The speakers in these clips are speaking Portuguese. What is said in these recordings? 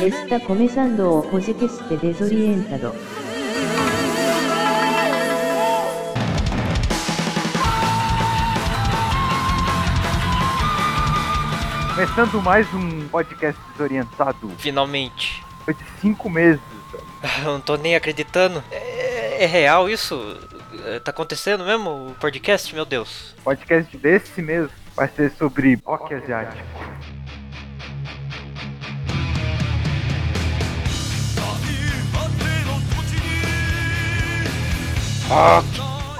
Está começando o podcast Desorientado. Começando mais um podcast desorientado. Finalmente. Foi de cinco meses. Eu não tô nem acreditando. É, é real isso? É, Tá acontecendo mesmo o podcast? Meu Deus. O podcast desse mês vai ser sobre rock asiático. Rock!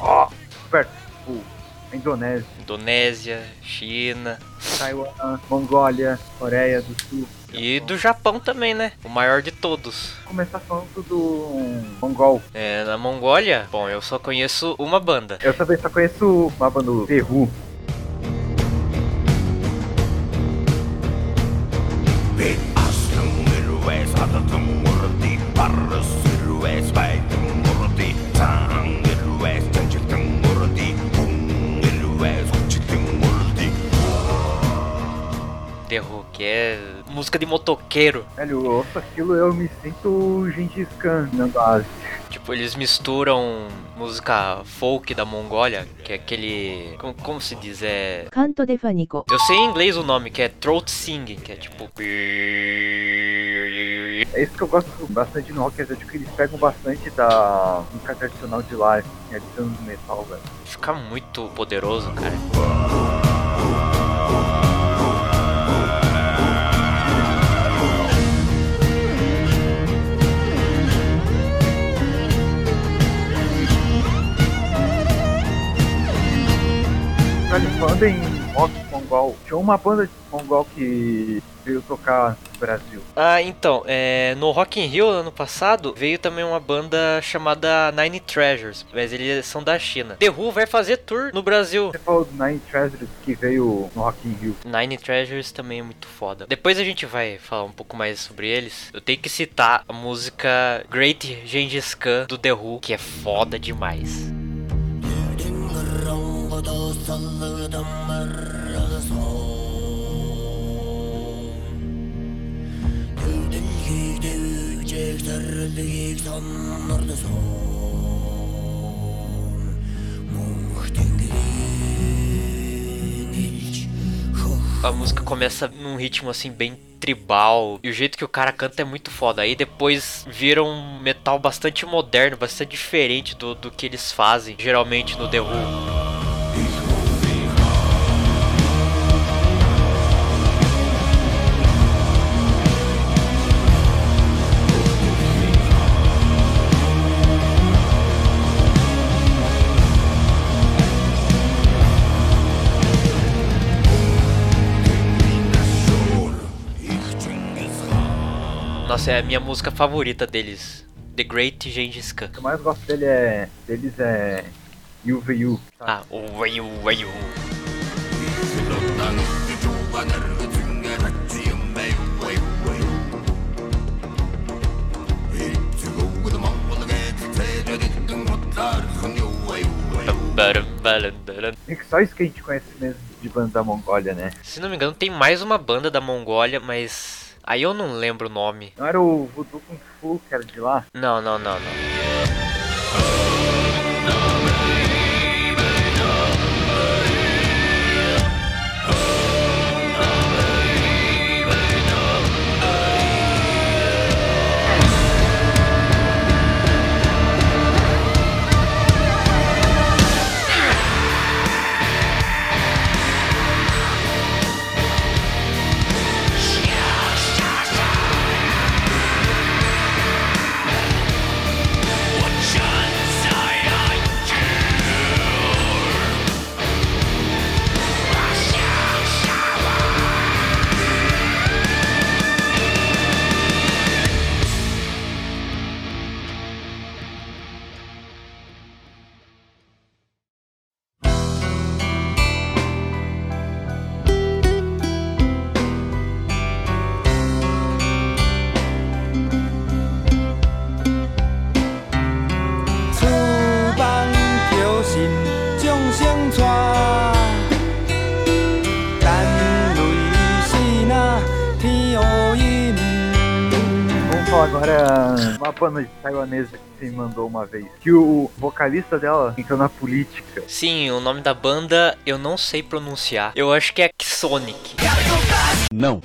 Ó, Roberto, tipo, a Indonésia, Indonésia, China Taiwan, Mongólia, Coreia do Sul. e do Japão também, né? O maior de todos. Vou começar falando do Mongol. É, na Mongólia, bom, eu só conheço uma banda. Eu também só conheço uma banda do Peru. Who, que é música de motoqueiro. Velho, eu ouço aquilo eu me sinto Gengis Khan na Ásia. Tipo, eles misturam música folk da Mongólia, que é aquele. Como, como se diz? É. Canto de Fanico. Eu sei em inglês o nome, que é throat singing, que é tipo. É isso que eu gosto bastante no rock asiático, que eles pegam bastante da música tradicional de lá, assim, adicionando no metal, velho. Fica muito poderoso, cara. Velho, falando em rock mongol, tinha uma banda de mongol que veio tocar no Brasil. Ah, então, é, no Rock in Rio ano passado veio também uma banda chamada Nine Treasures, mas eles são da China. The Who vai fazer tour no Brasil. Você falou do Nine Treasures que veio no Rock in Rio. Nine Treasures também é muito foda. Depois a gente vai falar um pouco mais sobre eles. Eu tenho que citar a música Great Gengis Khan do The Who, que é foda demais. A música começa num ritmo assim bem tribal e o jeito que o cara canta é muito foda. Aí depois vira um metal bastante moderno, bastante diferente do, do que eles fazem geralmente no The Who. Nossa, é a minha música favorita deles. The Great Gengis Khan. O que eu mais gosto dele é, deles é UVU. Ah, o Wayu. É que só isso que a gente conhece mesmo de banda da Mongólia, né? Se não me engano, tem mais uma banda da Mongólia, mas. Aí eu não lembro o nome. Não era o Voodoo Kung Fu que era de lá? Não, não, não, não. Mandou uma vez. Que o vocalista dela entrou na política. Sim, o nome da banda eu não sei pronunciar. Eu acho que é Sonic. Não.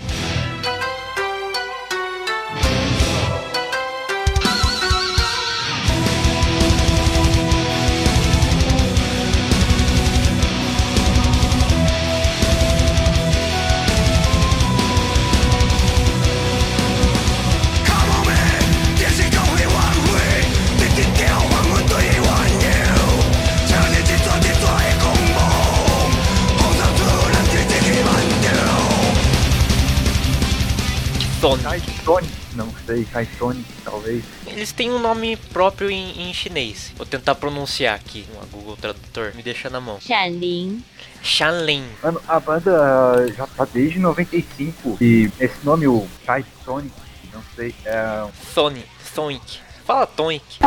Sonic. Sonic, não sei, Kai Sonic, talvez. Eles têm um nome próprio em, em chinês. Vou tentar pronunciar aqui. O Google Tradutor me deixa na mão. Shaolin. Shaolin. Mano, a banda ah, já tá desde 95 e esse nome, o Kai Sonic, não sei, é... Sonic, Sonic. Fala Tonic.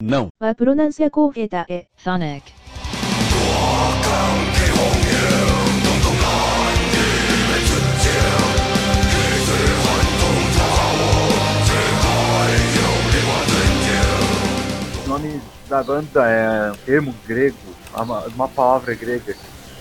Não. A pronúncia correta é Sonic. Da banda é um termo grego, uma, uma palavra grega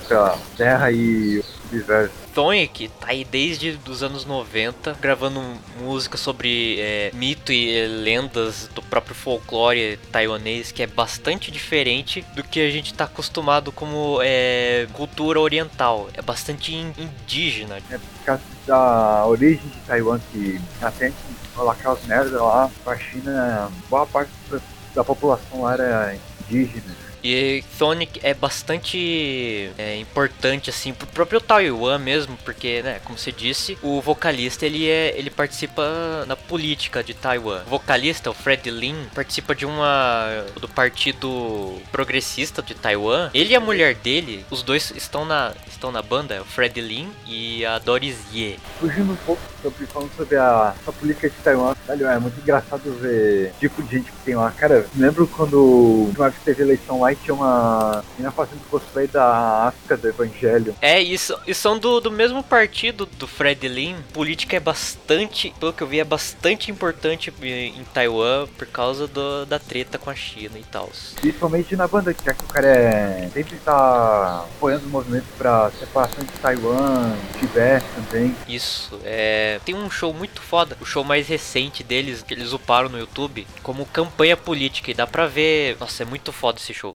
pra terra e universo. Sonic tá aí desde os anos 90, gravando música sobre é, mito e lendas do próprio folclore taiwanês, que é bastante diferente do que a gente tá acostumado como é, cultura oriental. É bastante in- indígena. É por causa da origem de Taiwan que até rolar aquelas merdas lá, a China, boa parte da, da população era indígena. E Sonic é bastante é, importante assim pro próprio Taiwan mesmo, porque, né, como você disse, o vocalista ele é ele participa na política de Taiwan. O vocalista, o Fred Lin, participa de uma do partido progressista de Taiwan. Ele e a mulher dele, os dois estão na estão na banda, o Fred Lin e a Doris Ye. Fugindo um pouco sobre falando sobre a, a política de Taiwan, velho, é muito engraçado ver o tipo de gente que tem lá. Cara, lembro quando uma vez teve eleição lá e tinha uma menina fazendo cosplay da África do Evangelho. É, isso, e são do, do mesmo partido do Fred Lin. Política é bastante, pelo que eu vi, é bastante importante em Taiwan por causa do- da treta com a China e tal. Principalmente na banda, já que o cara é, sempre tá apoiando os movimentos pra separação de Taiwan, Tibete também. Isso, é. Tem um show muito foda, o show mais recente deles, que eles uparam no YouTube, como campanha política. E dá pra ver. Nossa, é muito foda esse show.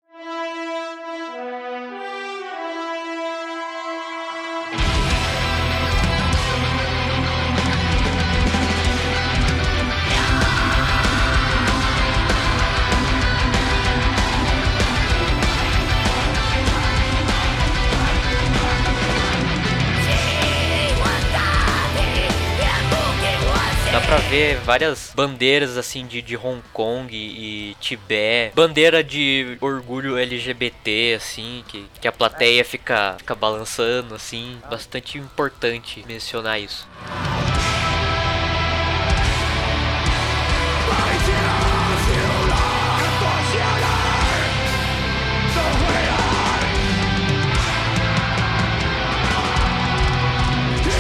Pra ver várias bandeiras assim de, de Hong Kong e, e Tibete, bandeira de orgulho LGBT assim, que, que a plateia fica, fica balançando assim, bastante importante mencionar isso.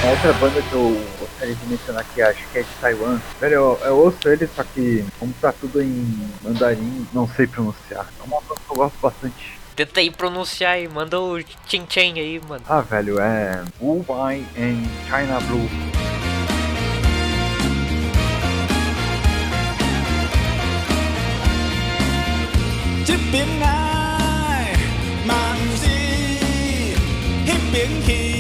Outra banda que eu gostaria de mencionar que acho que é de Taiwan. Velho, eu, eu ouço ele, só que como tá tudo em mandarim, não sei pronunciar. É uma banda que eu gosto bastante. Tenta aí pronunciar aí, manda o Chin Chen aí, mano. Ah, velho, é Wu Bai and China Blue. Hít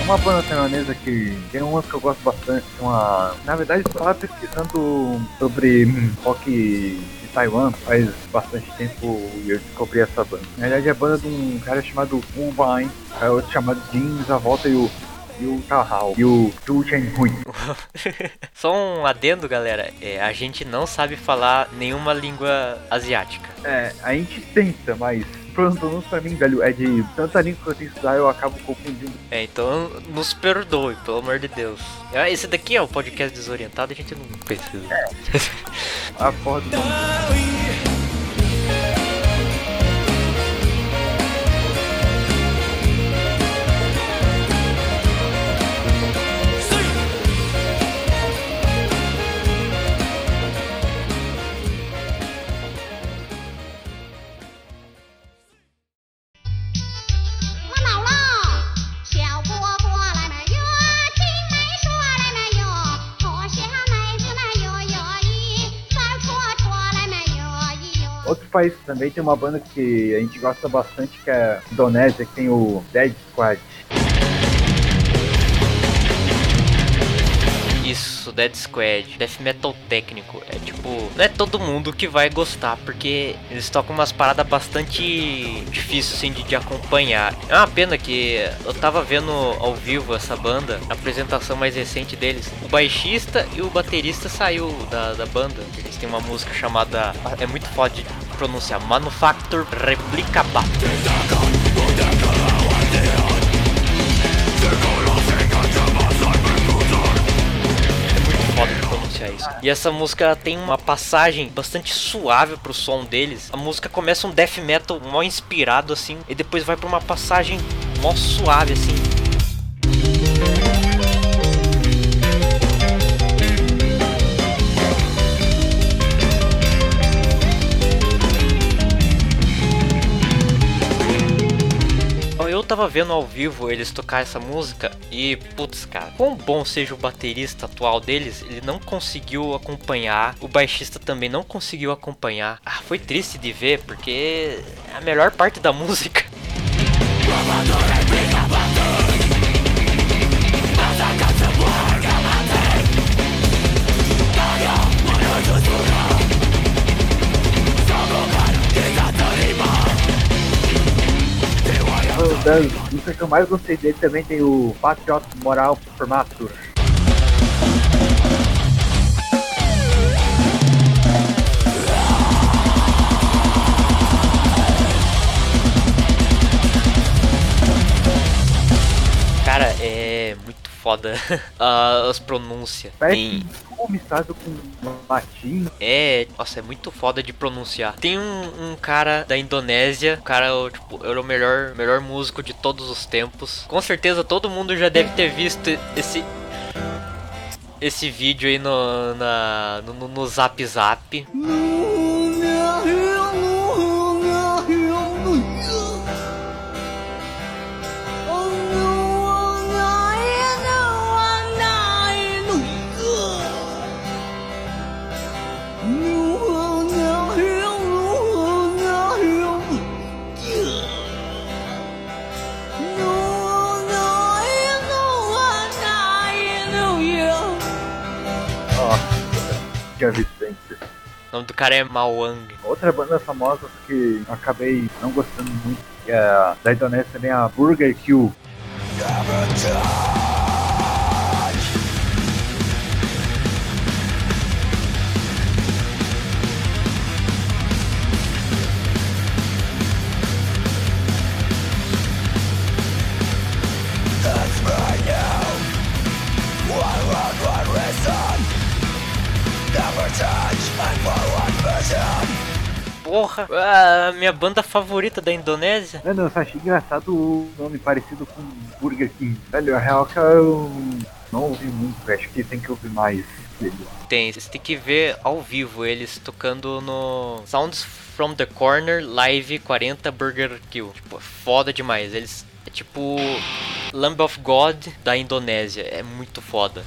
É uma banda taiwanesa que tem umas que eu gosto bastante. Uma... Na verdade, eu tava pesquisando sobre rock de Taiwan faz bastante tempo e eu descobri essa banda. Na verdade, é a banda de um cara chamado Wu Bai, é outro chamado Jin Zavolta e o e o Tahao e o Zhu Chenhui. Só um adendo, galera. É, a gente não sabe falar nenhuma língua asiática. É, a gente tenta, mas pronto, pra mim, velho, é de tanta língua que eu tenho que estudar, eu acabo confundindo. É, então nos perdoe, pelo amor de Deus. Ah, Esse daqui é o podcast desorientado, a gente não precisa. A porra Outros países também tem uma banda que a gente gosta bastante, que é a Indonésia, que tem o Dead Squad. Isso, Dead Squad, Death Metal técnico. É tipo, não é todo mundo que vai gostar, porque eles tocam umas paradas bastante difíceis assim de, de acompanhar. É uma pena que eu tava vendo ao vivo essa banda, a apresentação mais recente deles. O baixista e o baterista saiu da, da banda. Eles têm uma música chamada. É muito foda de pronunciar. Manufacture Replica Battle. Pronunciar isso. E essa música tem uma passagem bastante suave pro som deles. A música começa um death metal mó inspirado assim, e depois vai pra uma passagem mó suave assim. Tava vendo ao vivo eles tocar essa música e, putz, cara, quão bom seja o baterista atual deles, ele não conseguiu acompanhar, o baixista também não conseguiu acompanhar. Ah, foi triste de ver porque é a melhor parte da música. Uma das músicas que eu mais gostei dele também tem o Patriot Moral Formatur. Cara, é muito foda ah, as pronúncias. Tem- misturado com latim. É, nossa, é muito foda de pronunciar. Tem um, um cara da Indonésia, o cara tipo, era o melhor, melhor músico de todos os tempos. Com certeza todo mundo já deve ter visto esse esse vídeo aí no na, no, no- no Zap Zap. Nossa, já vi sempre. O nome do cara é Mawang. Outra banda famosa que acabei não gostando muito, que é a da Indonésia também, a Burger Kill. Porra, a minha banda favorita da Indonésia. Mano, eu só achei engraçado o nome parecido com Burger King. Velho, a real que eu não ouvi muito, acho que tem que ouvir mais dele. Tem, você tem que ver ao vivo eles tocando no Sounds from the Corner Live 40 Burger Kill. Tipo, é foda demais. Eles é tipo Lamb of God da Indonésia. É muito foda.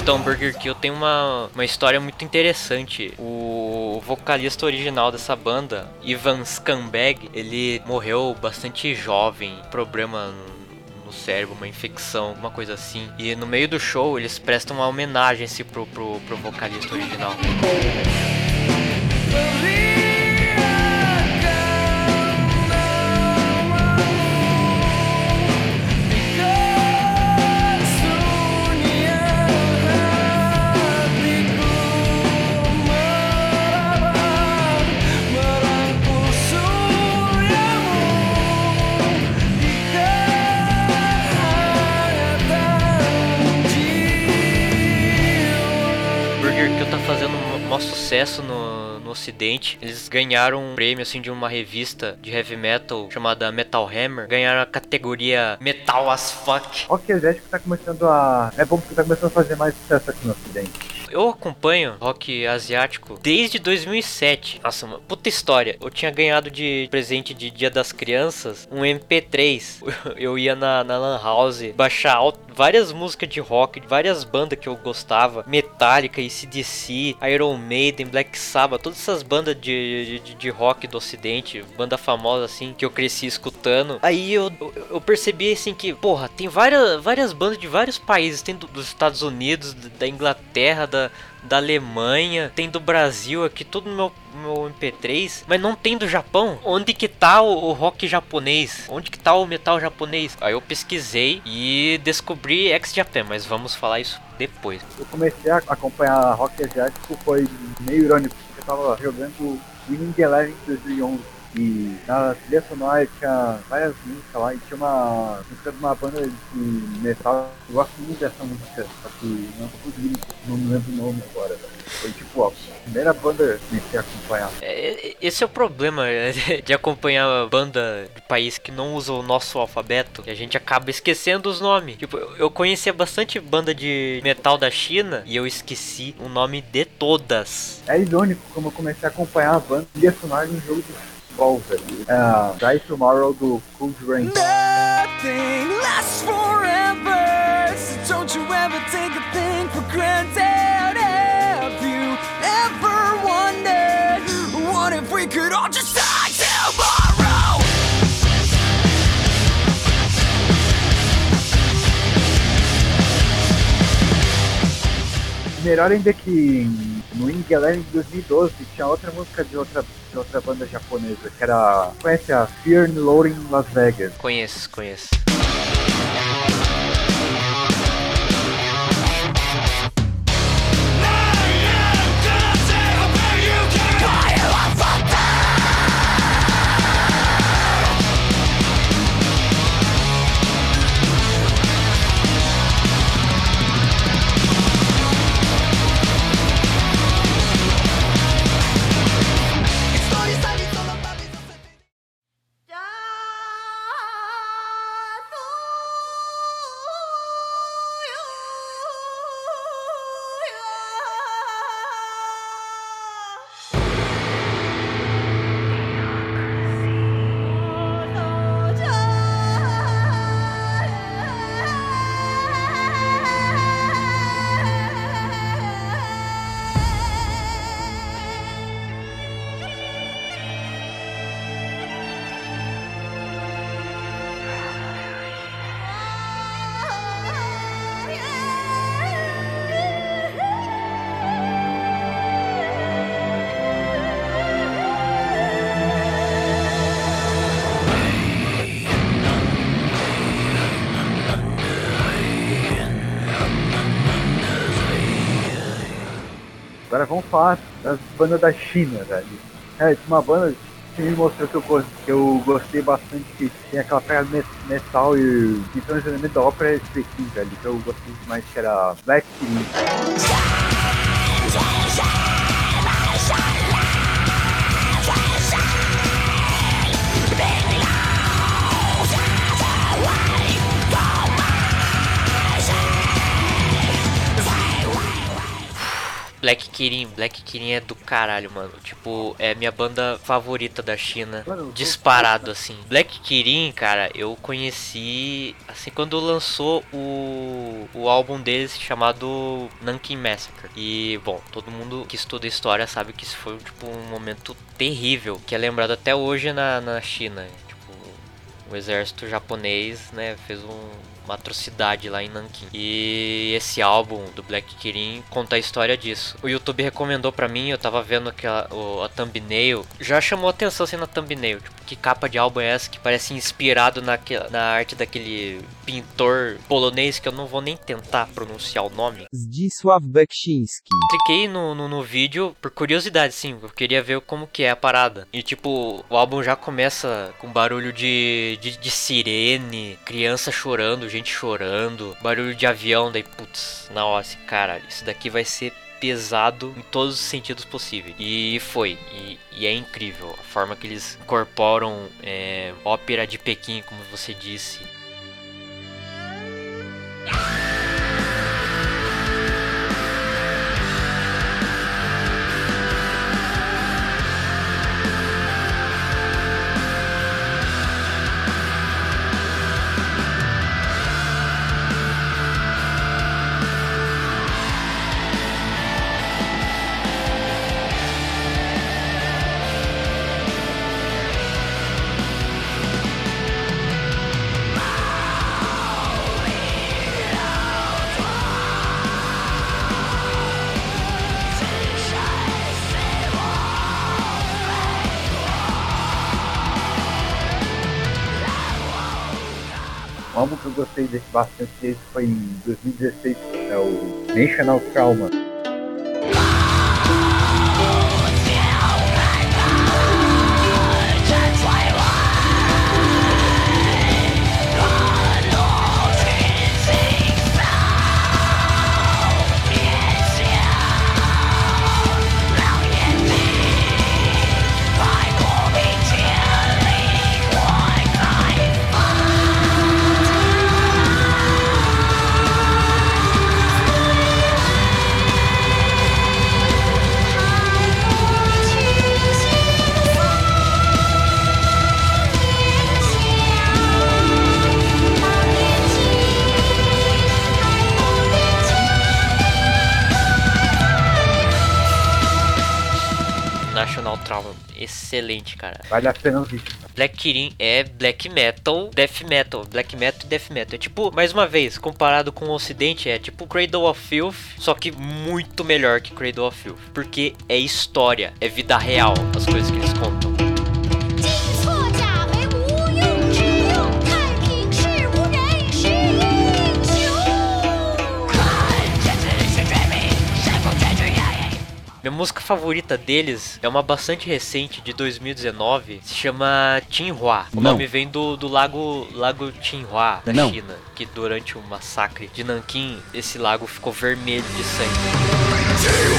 Então, Burger Kill tem uma, uma história muito interessante. O vocalista original dessa banda, Ivan Scumbag, ele morreu bastante jovem, problema no, cérebro, uma infecção, alguma coisa assim. E no meio do show eles prestam uma homenagem assim, pro, pro, pro vocalista original. Sucesso no, no ocidente. Eles ganharam um prêmio assim de uma revista de heavy metal chamada Metal Hammer. Ganharam a categoria Metal as Fuck. Rock Asiático tá começando a. É bom porque tá começando a fazer mais sucesso aqui no ocidente. Eu acompanho rock asiático desde 2007. Nossa, uma puta história. Eu tinha ganhado de presente de Dia das Crianças um MP3. Eu ia na, na Lan House baixar várias músicas de rock, várias bandas que eu gostava: Metallica, ACDC, Iron Maiden, Black Sabbath, todas essas bandas de, de, de rock do ocidente, banda famosa assim, que eu cresci escutando. Aí eu, eu percebi assim que, porra, tem várias, várias bandas de vários países: tem do, dos Estados Unidos, da Inglaterra, da da Alemanha, tem do Brasil aqui, tudo no meu, meu MP3, mas não tem do Japão. Onde que tá o, o, rock japonês? Onde que tá o metal japonês? Aí eu pesquisei e descobri ex-Japan, mas vamos falar isso depois. Eu comecei a acompanhar rock asiático, foi meio irônico, porque eu tava jogando Winning Eleven 2011 e na trilha sonora tinha várias músicas lá e tinha uma música de uma banda de metal. Eu gosto muito dessa música, só que não tô conseguindo, não me lembro o nome agora. Foi tipo a primeira banda que comecei a acompanhar. É, esse é o problema de acompanhar a banda de país que não usa o nosso alfabeto, que a gente acaba esquecendo os nomes. Tipo, eu conhecia bastante banda de metal da China e eu esqueci o nome de todas. É irônico como eu comecei a acompanhar a banda trilha sonora de um jogo de Revolver. É, Die Tomorrow do Cold Rain. Nothing lasts forever, so don't you ever take a thing for granted. Have you ever wondered what if we could all just die tomorrow? Melhor ainda que no Wing Eleven de 2012 tinha outra música de outra, de outra banda japonesa, que era. Conhece a Fear Loading Las Vegas? Conheço, conheço. Falar das bandas da China, velho. É, uma banda que me mostrou que eu, que eu gostei bastante, que tem aquela pegada me- metal e tem um elemento da ópera específico, velho, que eu gostei demais, que era Black Kirin. Black Kirin, Black Kirin é do caralho, mano. Tipo, é minha banda favorita da China. Mano, Disparado, assim. Black Kirin, cara, eu conheci, assim, quando lançou o, o álbum deles chamado Nanking Massacre. E, bom, todo mundo que estuda história sabe que isso foi, tipo, um momento terrível, que é lembrado até hoje na, na China. Tipo, o exército japonês, né, fez um- uma atrocidade lá em Nanking. E esse álbum do Black Kirin conta a história disso. O YouTube recomendou pra mim, eu tava vendo aquela, o, a thumbnail, já chamou atenção assim na thumbnail, tipo, que capa de álbum é essa que parece inspirado naquela, na arte daquele pintor polonês que eu não vou nem tentar pronunciar o nome. Zdzisław Beksiński. Cliquei no, no, no vídeo por curiosidade, sim. Eu queria ver como que é a parada. E tipo, o álbum já começa com barulho de, de, de sirene, criança chorando, gente chorando, barulho de avião, daí putz, nossa, cara, isso daqui vai ser pesado em todos os sentidos possíveis. E foi. E, e é incrível a forma que eles incorporam é, ópera de Pequim, como você disse. Álbum que eu gostei desse bastante desse foi em 2016, é o National Trauma. Excelente, cara. Vale a pena ouvir. Black Kirin é black metal, death metal, black metal e death metal. É tipo, mais uma vez, comparado com o ocidente, é tipo Cradle of Filth, só que muito melhor que Cradle of Filth. Porque é história, é vida real, as coisas que eles contam. Minha música favorita deles é uma bastante recente, de 2019, se chama Tinhua. O Não. nome vem do, do lago, lago Tinhua, da Não. China, que durante o massacre de Nanquim, esse lago ficou vermelho de sangue.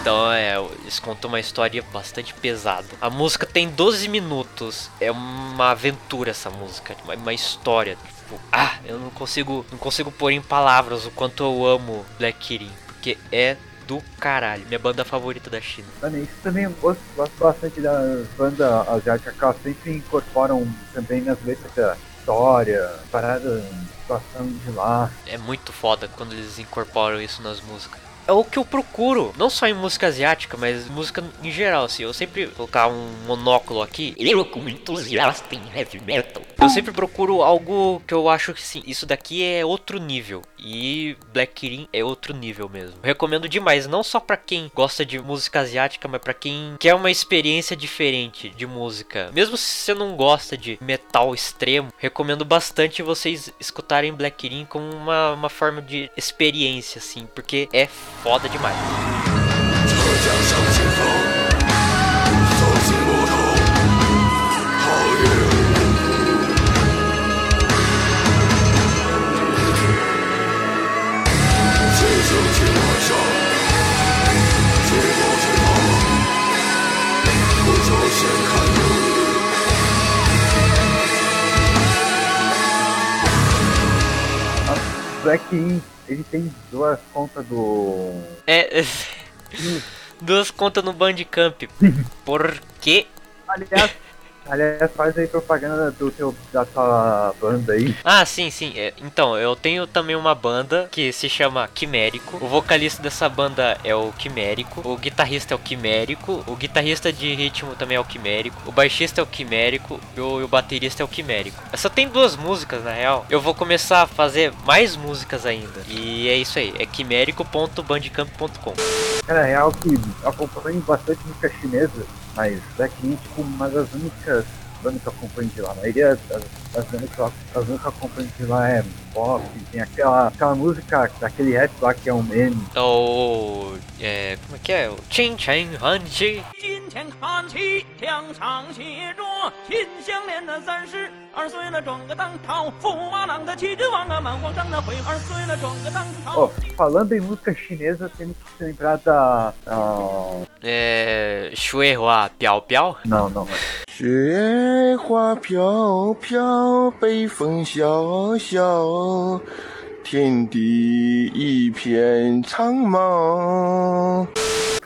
Então é, eles contam uma história bastante pesada. A música tem 12 minutos. É uma aventura essa música, uma, uma história. Tipo, ah, eu não consigo, não consigo pôr em palavras o quanto eu amo Black Kirin, porque é do caralho. Minha banda favorita da China. Também, isso também eu gosto, gosto bastante da banda asiática, que elas sempre incorporam também nas letras da história, parada, situação de lá. É muito foda quando eles incorporam isso nas músicas. É o que eu procuro, não só em música asiática, mas música em geral, assim. Eu sempre vou colocar um monóculo aqui. Eu como entusiasta em heavy metal. Eu sempre procuro algo que eu acho que sim, isso daqui é outro nível. E Black Kirin é outro nível mesmo. Eu recomendo demais, não só pra quem gosta de música asiática, mas pra quem quer uma experiência diferente de música. Mesmo se você não gosta de metal extremo, recomendo bastante vocês escutarem Black Kirin como uma, uma forma de experiência, assim, porque é foda demais. 啊 Black In, ele tem duas contas do. É. Duas contas no Bandcamp. Porque. Aliás, aliás, faz aí propaganda do teu, da tua banda aí. Ah, sim, sim. É, Então, eu tenho também uma banda que se chama Quimérico. O vocalista dessa banda é o Quimérico. O guitarrista é o Quimérico. O guitarrista de ritmo também é o Quimérico. O baixista é o Quimérico. E o, baterista é o Quimérico. Só tem duas músicas, na real. Eu vou começar a fazer mais músicas ainda. E é isso aí. É quimérico.bandcamp.com. Cara, é real que acompanho bastante música chinesa, mais é crítico, mas as únicas bandas que eu acompanho de lá, a maioria das, bandas que eu, as acompanho de lá é pop, tem aquela, aquela música, aquele rap lá que é um meme. É Ou, oh, é, como é que é? Chin Chen Han Chi. Chin Chen Han Chi, Tiang Chang Xie Zhuo, Qin Xiang Lian de San Shi. 二岁了，转个当朝，驸马郎的齐君王啊，满皇上的回二岁了，转个当朝。Ó, falando em música chinesa, temos que se lembrar da. ah, É. Shui Hua Piao Piao. não, não. 雪花飘飘，北风萧萧，天地一片苍茫。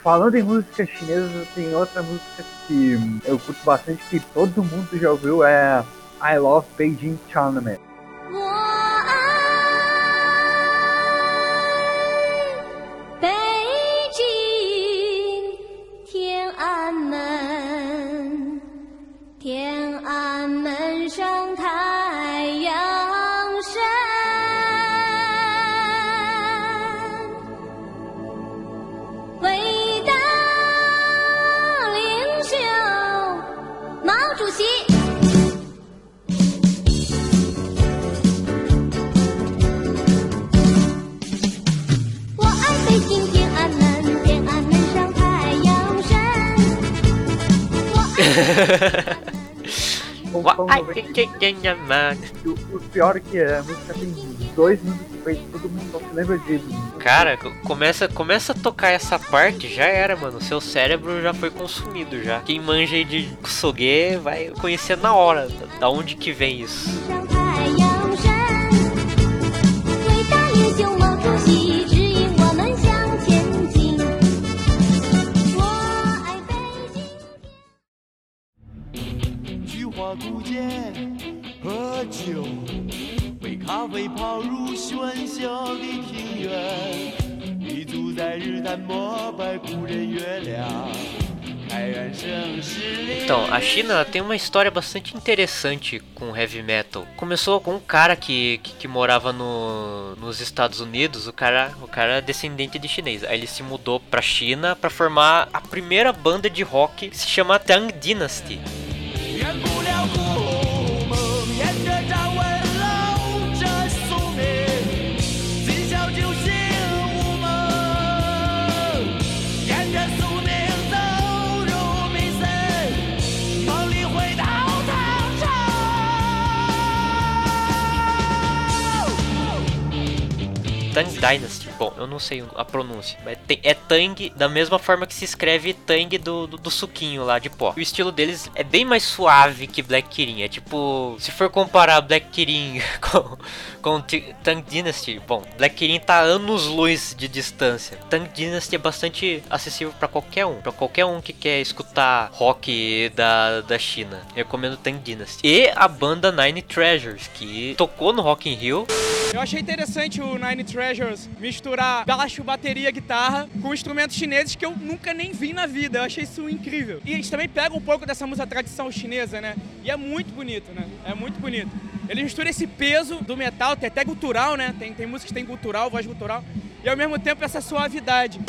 Falando em música chinesa, tem outra música que eu curto bastante, que todo mundo já ouviu, é I Love Beijing Tournament. 我我爱。Voltando ao 90, o, o pior é que a música tem dois minutos e todo mundo só se lembra de. Cara, co- começa, começa a tocar essa parte, já era, mano. Seu cérebro já foi consumido já. Quem manja aí de Kusoge vai conhecer na hora da- da onde que vem isso. 京。菊花古剑，喝酒，杯咖啡泡入喧嚣的庭院，立足在日坛膜拜古人月亮，开元盛世里。 Então, a China ela tem uma história bastante interessante com heavy metal. Começou com um cara que, que, que morava no, nos Estados Unidos, o cara, o cara é descendente de chinês. Aí ele se mudou pra China pra formar a primeira banda de rock que se chama Tang Dynasty. 圆不了故梦，沿着站稳楼着宿命，今宵酒醒无梦，沿着宿命走入迷森，梦里回到唐朝。 Tang Dynasty. Bom, eu não sei a pronúncia, tem- é Tang da mesma forma que se escreve Tang do, do, do suquinho lá de pó. O estilo deles é bem mais suave que Black Kirin. É tipo, se for comparar Black Kirin com, com Tang Dynasty, bom, Black Kirin tá anos luz de distância. Tang Dynasty é bastante acessível pra qualquer um, Pra qualquer um que quer escutar rock da, da China. Recomendo Tang Dynasty. E a banda Nine Treasures, que tocou no Rock in Rio Eu achei interessante o Nine Treasures misturar baixo, bateria, guitarra com instrumentos chineses que eu nunca nem vi na vida. Eu achei isso incrível. E eles também pegam um pouco dessa música tradição chinesa, né? E é muito bonito, né? É muito bonito. Eles misturam esse peso do metal, tem até gutural, né? Tem, tem músicas que tem gutural, voz gutural. E ao mesmo tempo essa suavidade.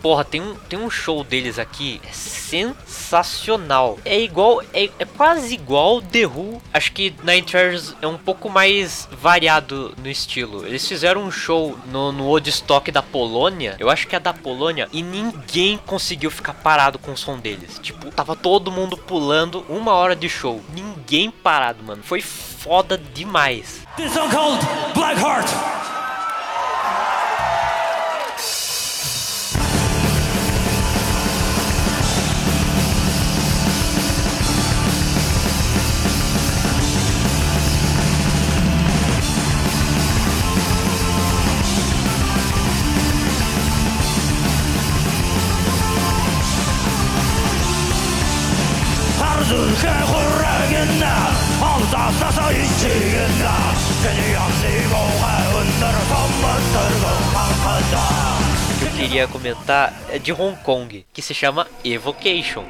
Porra, tem um, tem um show deles aqui é sensacional. É igual, é, é quase igual The Who. Acho que Nine Treasures é um pouco mais variado no estilo. Eles fizeram um show no, no Woodstock da Polônia. Eu acho que é da Polônia. E ninguém conseguiu ficar parado com o som deles. Tipo, tava todo mundo pulando uma hora de show. Ninguém parado, mano. Foi foda demais. This song called Black Heart. 싸서 있지겠나 괜히 양리고 해운대를 선물 들고 강한다 que eu queria comentar é de Hong Kong, que se chama Evocation.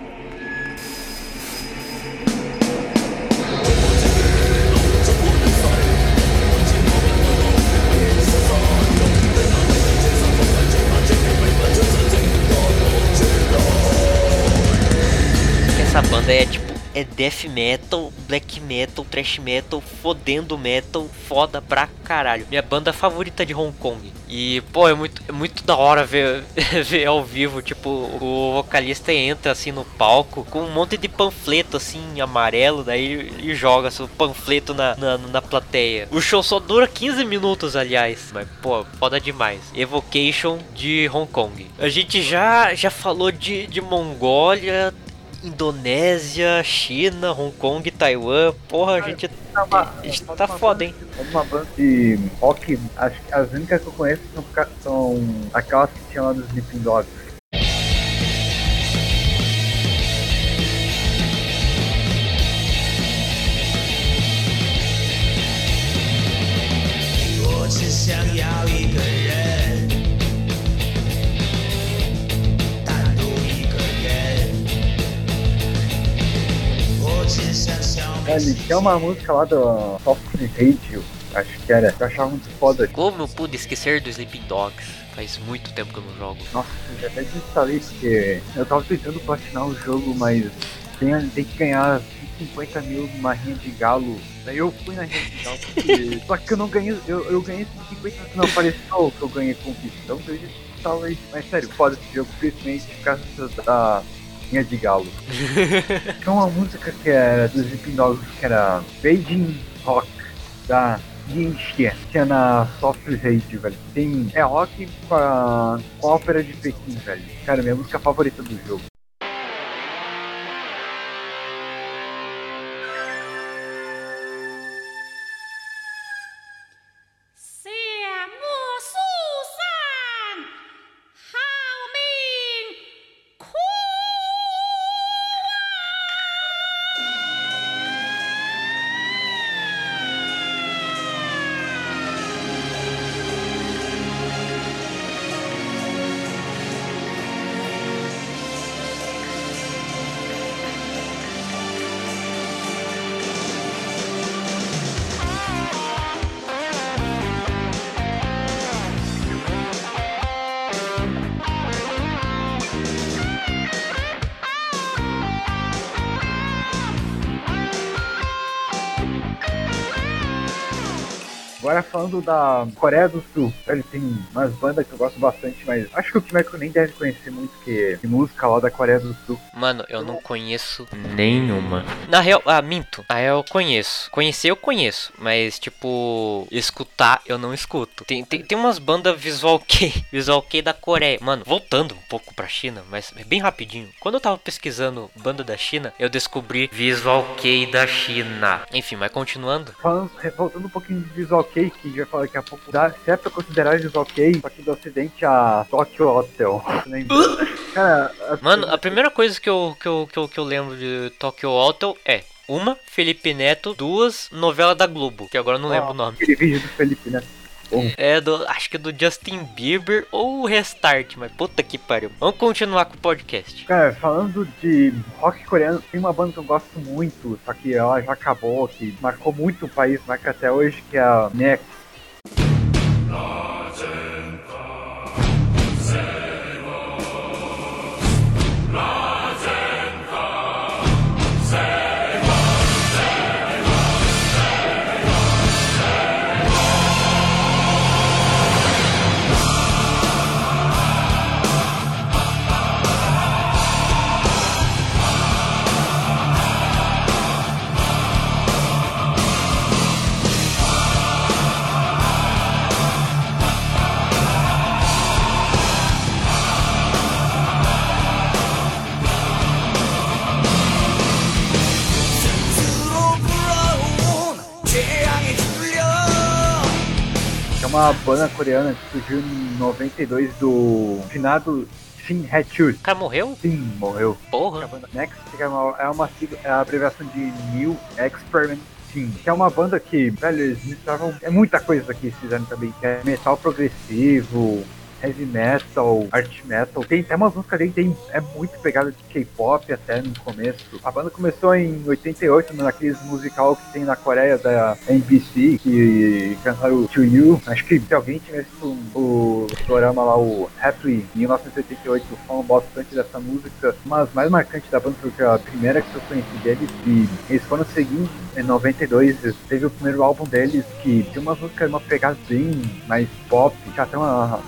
Que essa banda é tipo é death metal, black metal, thrash metal, fodendo metal, foda pra caralho. Minha banda favorita de Hong Kong. E, pô, é muito, é muito da hora ver, ver ao vivo. Tipo, o vocalista entra assim no palco com um monte de panfleto assim, amarelo, daí ele joga o panfleto na, na, na plateia. O show só dura 15 minutos, aliás. Mas, pô, foda demais. Evocation de Hong Kong. A gente já, já falou de, de Mongólia, Indonésia, China, Hong Kong, Taiwan. Porra, a gente, a gente tá foda, hein? Uma banda de rock, acho que as únicas que eu conheço são, são aquelas que tinham lá nos Sleeping Dogs. Ele tem uma música lá do Software Radio, acho que era, eu achava muito foda. Como eu pude esquecer do Sleeping Dogs? Faz muito tempo que eu não jogo. Nossa, eu já até desinstalei porque eu tava tentando platinar o jogo, mas tem, tem que ganhar 50 mil numa rinha de galo. Daí eu fui na rinha de galo, porque... só que eu não ganhei, eu, eu ganhei 50 mil, não apareceu que eu ganhei conquista. Então eu desinstalei. Mas sério, foda esse jogo, principalmente por causa da rinha de galo. Tinha uma música que era dos Dogs, que era Beijing Rock, da Yinxie, tinha na Software Radio, velho. Tem, é rock com a, com a ópera de Pequim, velho. Cara, minha música favorita do jogo. Falando da Coreia do Sul, ele tem umas bandas que eu gosto bastante, mas acho que o Kimeko nem deve conhecer muito que de música lá da Coreia do Sul. Mano, eu não conheço nenhuma. Na real, ah, minto. Na real, eu conheço. Conhecer eu conheço, mas tipo, escutar eu não escuto. Tem, tem, tem umas bandas visual kei, visual kei da Coreia. Mano, voltando um pouco pra China, mas bem rapidinho. Quando eu tava pesquisando banda da China, eu descobri visual kei da China. Enfim, mas continuando. Falando, voltando um pouquinho de Visual que a gente vai falar daqui a pouco, dá, se é pra considerar Visual Kei, só que do ocidente a Tokyo Hotel. Cara, a- Mano, a primeira coisa que eu, que eu, que eu, que eu lembro de Tokyo Hotel é uma, Felipe Neto, duas, novela da Globo, que agora eu não lembro o nome. aquele vídeo do Felipe, né? É do. Acho que é do Justin Bieber ou Restart, mas puta que pariu. Vamos continuar com o podcast. Cara, falando de rock coreano, tem uma banda que eu gosto muito, só que ela já acabou, que marcou muito o país, marca até hoje, que é a Next. Que é uma banda coreana que surgiu em 92 do finado Shin Hae-chul. O cara morreu? Sim, morreu. Porra. Next é uma, é uma é a abreviação de New Experiment que é uma banda que, velho, eles misturavam é muita coisa que eles fizeram também, que é metal progressivo, heavy metal, art metal. Tem até umas músicas dele, tem, é muito pegada de K-pop até no começo. A banda começou em 88, naqueles musical que tem na Coreia da NBC, que cantaram To You. Acho que se alguém tivesse o, o programa lá, o Happy, em 1988, falam bastante dessa música. Uma das mais marcantes da banda, porque a primeira que eu conheci deles, e eles foram seguindo em 92, teve o primeiro álbum deles, que tem uma música, uma pegada bem mais pop, que até uma,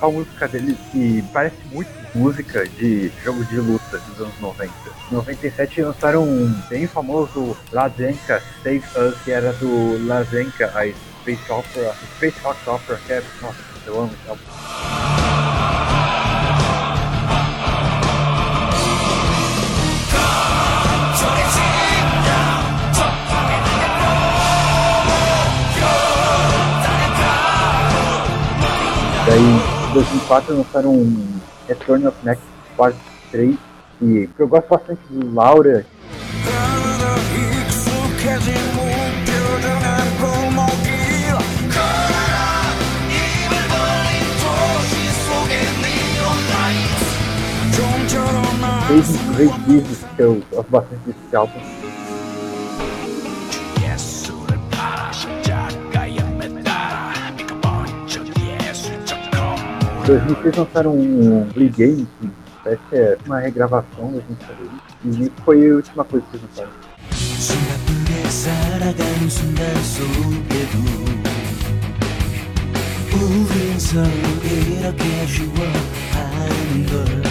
a música deles, que parece muito música de jogo de luta dos anos 90. Em 97 lançaram um bem famoso Lazenka Save Us, que era do Lazenka, a Space Opera, Space Rock Opera, que é, nossa, eu amo esse álbum. Daí, 2004 lançaram um Return of Next Part 3, e eu gosto bastante do Laura. Desde o Great Business, que eu gosto bastante desse álbum. 2006 lançaram um Blue Game, que parece que é uma regravação da gente sabe. E meio que foi a última coisa que eles lançaram. 숨가쁘게 살아가는 순간 속에도 우린 서로 이렇게 아쉬워하는 걸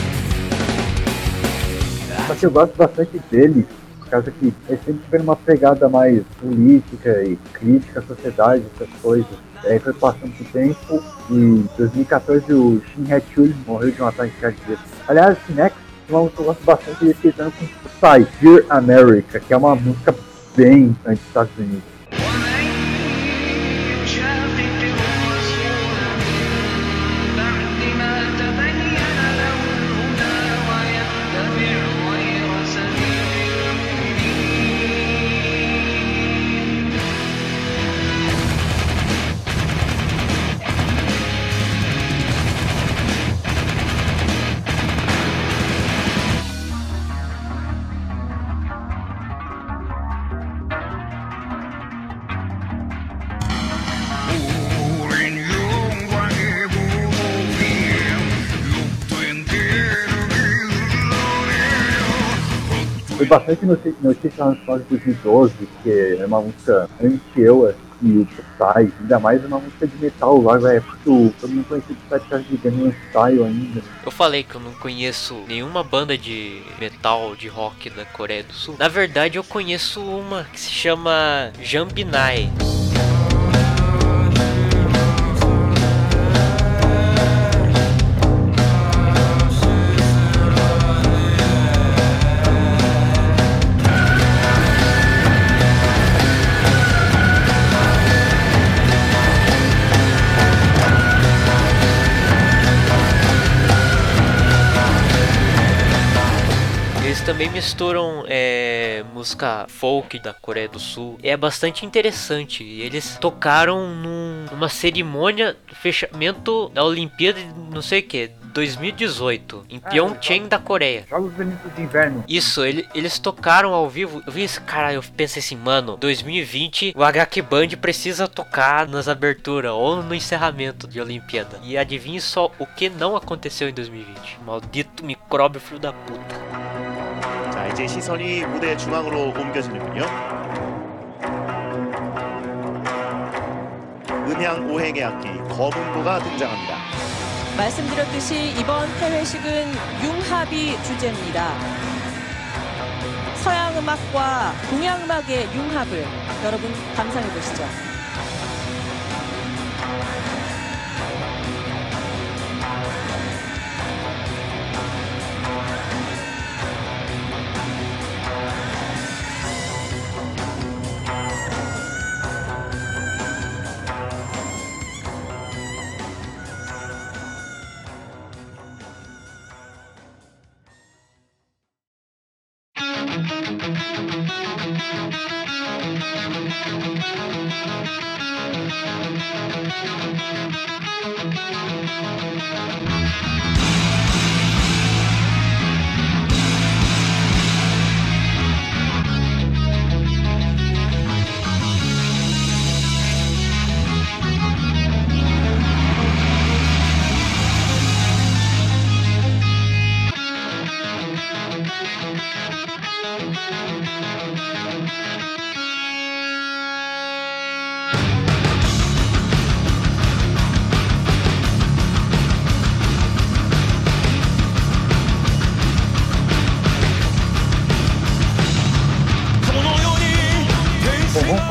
Só que eu gosto bastante dele, por causa que ele sempre foi uma pegada mais política e crítica à sociedade, essas coisas. Aí foi passando o tempo e em 2014 o Shin Hae-chul morreu de um ataque cardíaco. Aliás, Next é uma música que eu gosto bastante dele cantando com Psy, Dear America, que é uma música bem anti-Estados Unidos. Bastante notícia, notícia final de 2012, que é uma música anti-eu e o Psy, ainda mais uma música de metal lá, velho, porque o- todo mundo conhecia o Psy de Gangnam Style ainda. Eu falei que eu não conheço nenhuma banda de metal, de rock da Coreia do Sul. Na verdade, eu conheço uma que se chama Jambinai. Misturam é, música folk da Coreia do Sul. É bastante interessante. Eles tocaram num- numa cerimônia do fechamento da Olimpíada de não sei o que, 2018, em Pyeongchang da Coreia. Jogos Olímpicos de Inverno. Isso, ele- eles tocaram ao vivo. Eu vi esse cara, eu pensei assim, mano, 2020, o HQ Band precisa tocar nas aberturas ou no encerramento de Olimpíada. E adivinhe só o que não aconteceu em 2020. Maldito micróbio filho da puta. 자, 이제 시선이 무대 중앙으로 옮겨지는군요. 음향 오행의 악기 거문고가 등장합니다. 말씀드렸듯이 이번 폐회식은 융합이 주제입니다. 서양 음악과 동양 음악의 융합을 여러분 감상해 보시죠.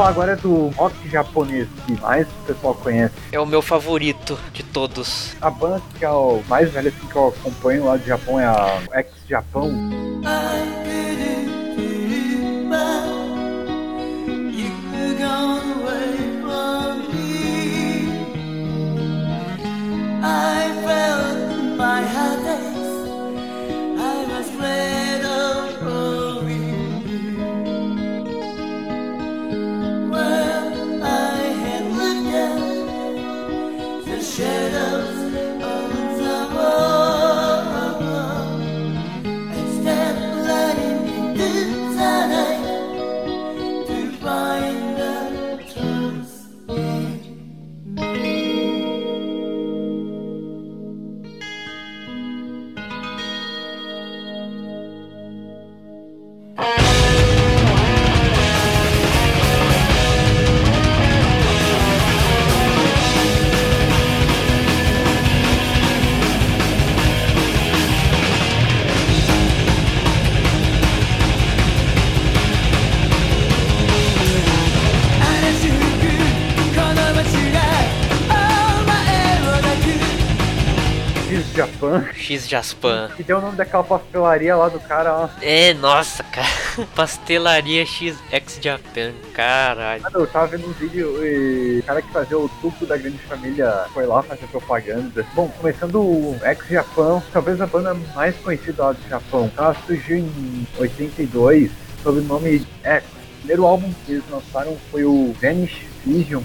Falar agora do rock japonês, que mais o pessoal conhece. É o meu favorito de todos. A banda que é o mais velha assim, que eu acompanho lá do Japão é a away from me. I felt my heartaches. I was afraid of shadow Japan, X Jaspan. que deu o nome daquela pastelaria lá do cara, ó. É, nossa, cara. Pastelaria X X Japan, caralho. Ah, Eu tava vendo um vídeo e o cara que fazia o suco da grande família foi lá fazer propaganda. Bom, começando o ex-Japão, talvez a banda mais conhecida lá do Japão. Ela surgiu em 82 sob o nome X. O primeiro álbum que eles lançaram foi o Vanish Vision.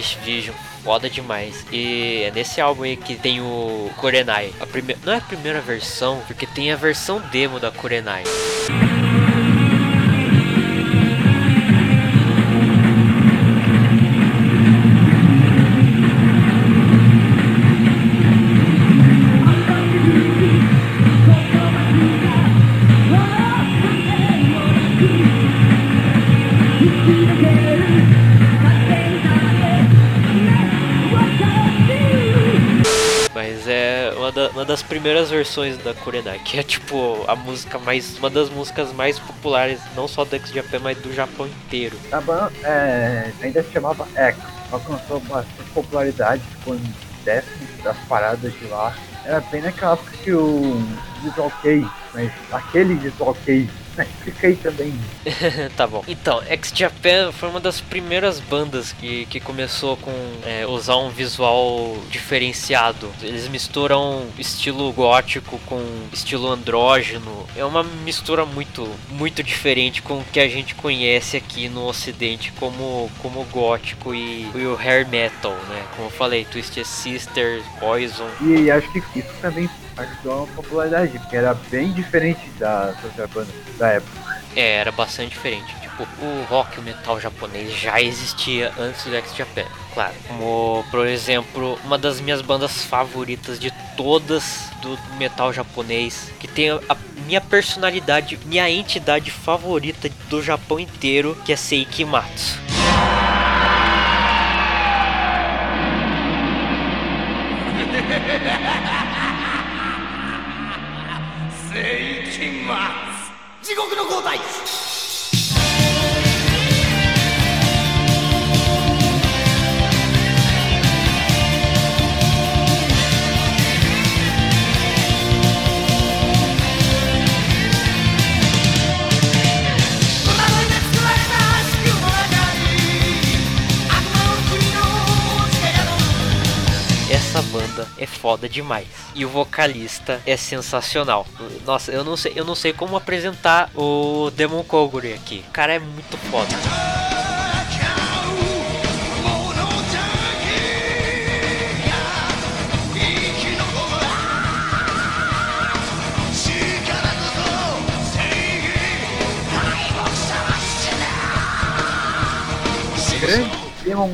88. Vanish Vision, foda demais. E é nesse álbum aí que tem o Kurenai. A prime... Não é a primeira versão, porque tem a versão demo da Kurenai. Primeiras versões da Kurenai, que é tipo a música mais. uma das músicas mais populares, não só do X-Japan, mas do Japão inteiro. A banda é, ainda se chamava X. Alcançou bastante popularidade, ficou em décimo das paradas de lá. Era bem naquela época que o Kei, mas aquele Visual Né, fica aí também. tá bom. Então, X-Japan foi uma das primeiras bandas que, que começou com é, usar um visual diferenciado. Eles misturam estilo gótico com estilo andrógeno. É uma mistura muito, muito diferente com o que a gente conhece aqui no ocidente como, como gótico e, e o hair metal, né? Como eu falei, Twisted Sister, Poison. E acho que isso também ajudou a popularidade, porque era bem diferente das outras bandas da época. É, era bastante diferente. Tipo, o rock e o metal japonês já existia antes do X-Japan, claro. Como, por exemplo, uma das minhas bandas favoritas de todas do metal japonês, que tem a minha personalidade, minha entidade favorita do Japão inteiro, que é Seiki Matsu. 全金末地獄の交代。Essa banda é foda demais. E o vocalista é sensacional. Nossa, eu não sei, eu não sei como apresentar o Demon Koguri aqui. O cara é muito foda. Grande Demon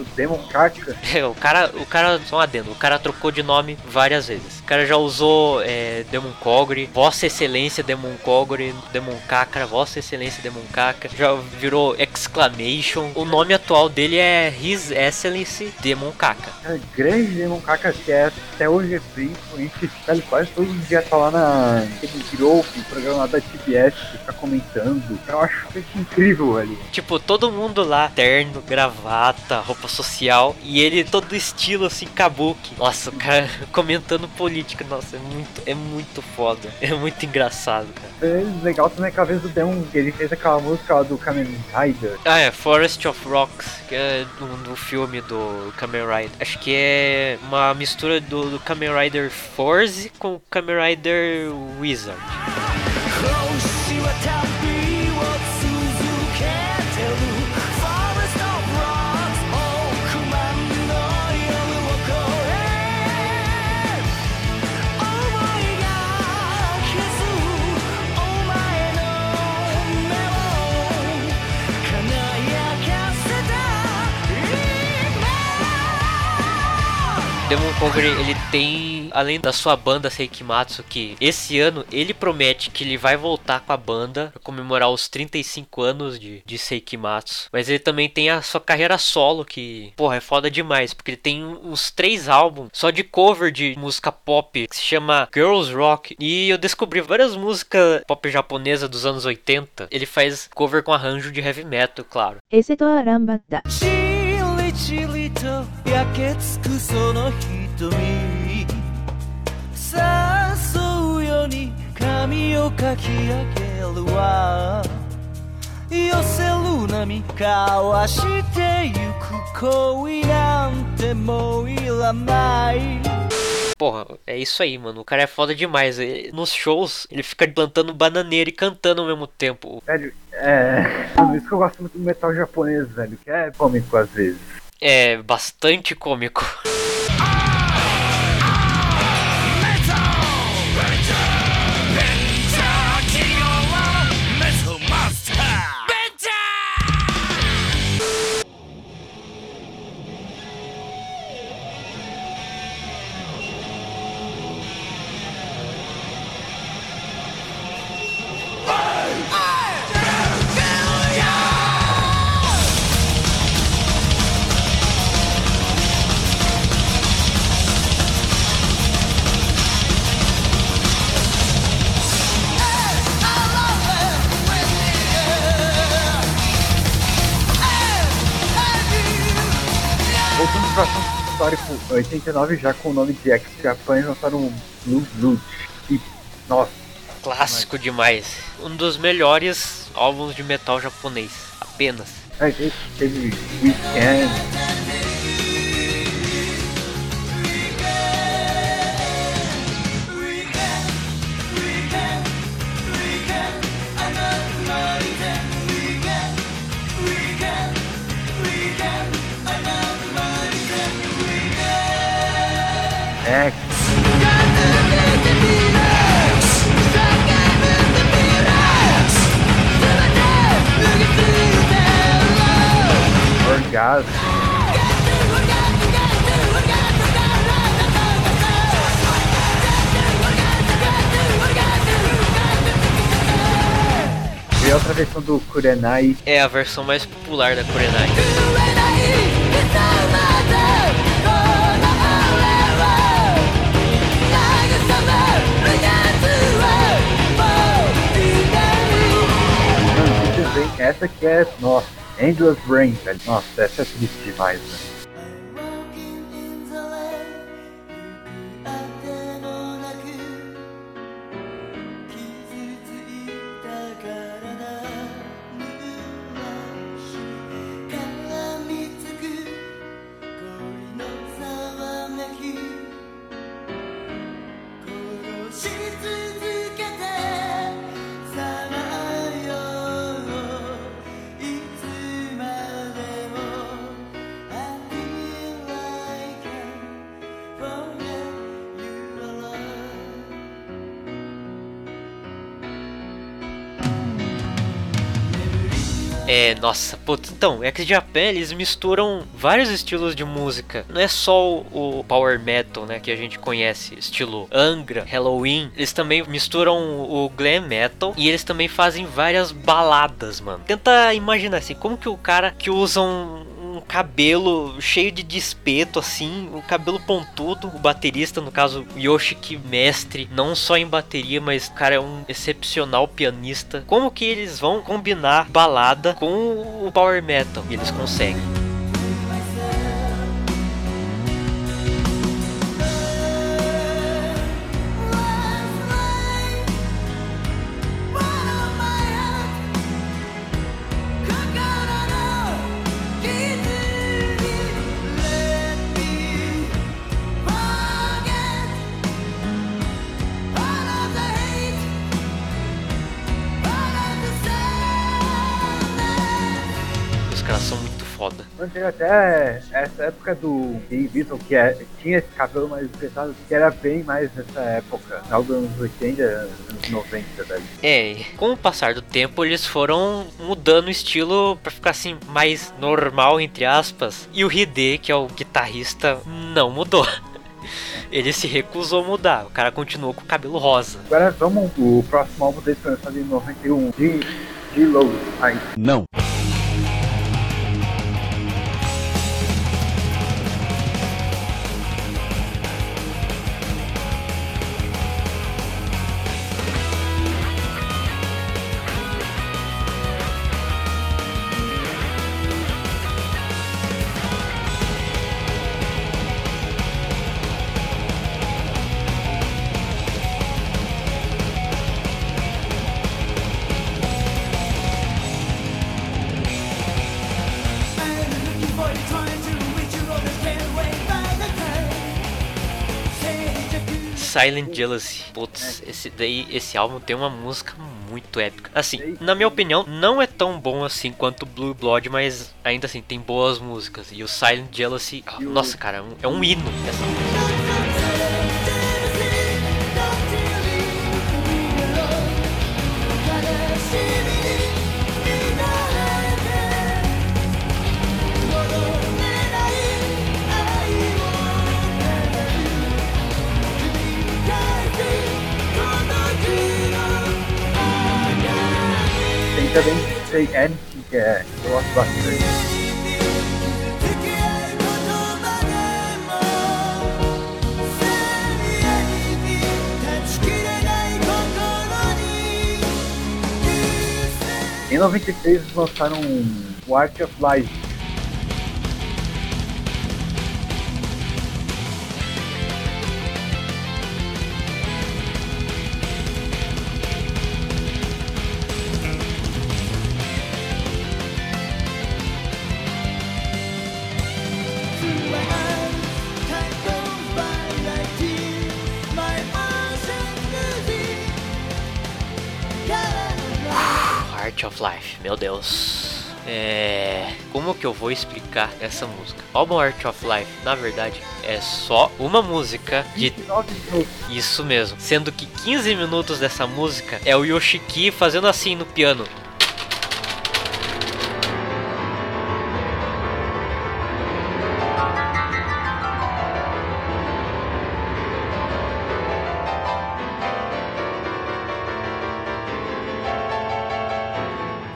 o Demon Kaka, É, o cara, o cara, só um adendo, o cara trocou de nome várias vezes. O cara já usou é, Demon Koguri, Vossa Excelência Demon Koguri, Demon Kakra, Vossa Excelência Demon Kaka, já virou Exclamation. O nome atual dele é His Excellency Demon Kaka. é grande Demon Kaka, que é, até hoje é bem influente. Ele quase todo dia tá lá na aquele Grove, programa lá da TBS, fica comentando. Eu acho isso incrível ali. Tipo, todo mundo lá, terno, gravata, roupa social, e ele todo estilo assim, kabuki. Nossa, o cara comentando política, nossa, é muito, é muito foda. É muito engraçado, cara. É legal também aquela vez do Demon, que ele fez aquela música lá do Kamen Rider. Ah, é Forest of Rocks, que é do, do filme do Kamen Rider. Acho que é uma mistura do, do Kamen Rider Force com o Kamen Rider Wizard. 星 Demon Cover ele tem, além da sua banda Seikimatsu, que esse ano ele promete que ele vai voltar com a banda pra comemorar os 35 anos de, de Seikimatsu. Mas ele também tem a sua carreira solo, que, porra, é foda demais, porque ele tem uns três álbuns só de cover de música pop, que se chama Girls Rock. E eu descobri várias músicas pop japonesa dos anos 80. Ele faz cover com arranjo de heavy metal, claro. エセとはランバッタ。チリチリと焼けつくその瞳誘うように髪をかき上げるわ寄せる波交わしてゆく恋なんてもういらない Porra, é isso aí, mano. O cara é foda demais. Ele- Nos shows, ele fica plantando bananeira e cantando ao mesmo tempo. Velho, é. Por isso que eu gosto muito do metal japonês, velho, que é cômico às vezes. É bastante cômico. 89 já com o nome de X Japan lançaram um Blue Blood. E, nossa, Clássico demais. Um dos melhores álbuns de metal japonês. Apenas. teve, teve Weekend, X. E outra versão do Kurenai, É a versão mais popular da Kurenai. Essa que é, nossa, Endless Rain, velho. Nossa, essa é triste demais, velho. Nossa, putz, então, X Japan eles misturam vários estilos de música. Não é só o power metal, né, que a gente conhece, estilo Angra, Halloween. Eles também misturam o glam metal e eles também fazem várias baladas, mano. Tenta imaginar assim, como que o cara que usa um cabelo cheio de despeto, assim, um cabelo pontudo. O baterista, no caso, Yoshiki Mestre, não só em bateria, mas o cara é um excepcional pianista. Como que eles vão combinar balada com o power metal? E eles conseguem. Até essa época do Heavy Metal, que é, tinha esse cabelo mais pesado, que era bem mais nessa época, dos anos 80, anos 90, velho. É, e com o passar do tempo eles foram mudando o estilo pra ficar assim mais normal entre aspas. E o Hide, que é o guitarrista, não mudou. ele se recusou a mudar. O cara continuou com o cabelo rosa. Agora vamos, o próximo álbum dele foi lançado em 91, de, de Low. Não. Silent Jealousy. Putz, esse daí, esse álbum tem uma música muito épica. Assim, na minha opinião, não é tão bom assim quanto Blue Blood, mas ainda assim tem boas músicas. E o Silent Jealousy, nossa, cara, é um, é um hino essa música. Say Anything, que é, eu gosto bastante. Em 93 eles lançaram o Art of Life. Como que eu vou explicar essa música? O álbum Art of Life, na verdade, é só uma música de. Isso mesmo. Sendo que 15 minutos dessa música é o Yoshiki fazendo assim no piano.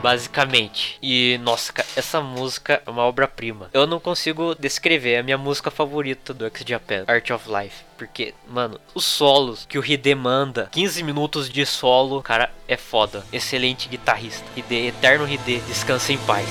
Basicamente. E nossa, essa música é uma obra-prima. Eu não consigo descrever, é a minha música favorita do X Japan, Art of Life. Porque, mano, os solos que o Hide manda, 15 minutos de solo, cara, é foda. Excelente guitarrista. Hide, eterno Hide, descansa em paz.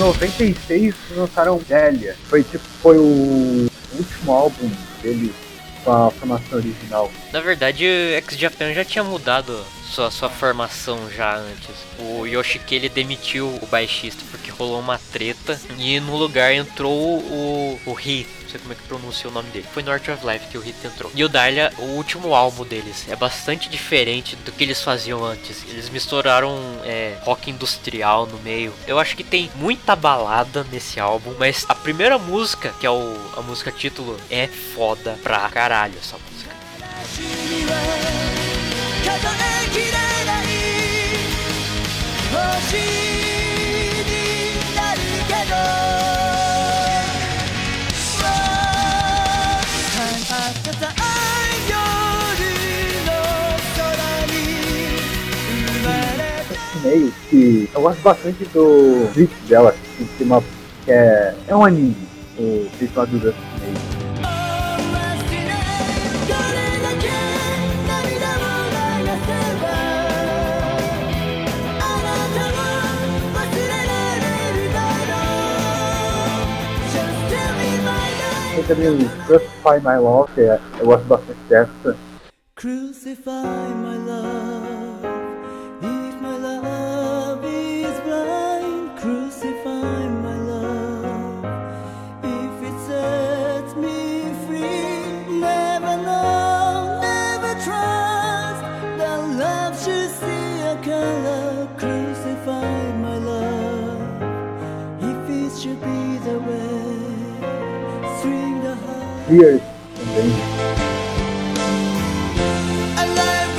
96 lançaram Delia. Foi tipo, foi o último álbum deles com a formação original. Na verdade, o X Japan já tinha mudado sua, sua formação já antes. O Yoshiki ele demitiu o baixista porque rolou uma treta e no lugar entrou o, o Hit. Não sei como é que pronuncia o nome dele. Foi no Art of Life que o Hit entrou. E o Dahlia, o último álbum deles, é bastante diferente do que eles faziam antes. Eles misturaram é, rock industrial no meio. Eu acho que tem muita balada nesse álbum, mas a primeira música, que é o, a música título, é foda pra caralho essa música. 数 meio que eu gosto bastante do clipe dela, que é, é um anime, o clipe lá do Dust Meio. Também o My Love, que é, eu gosto bastante dessa. Crucify my love with love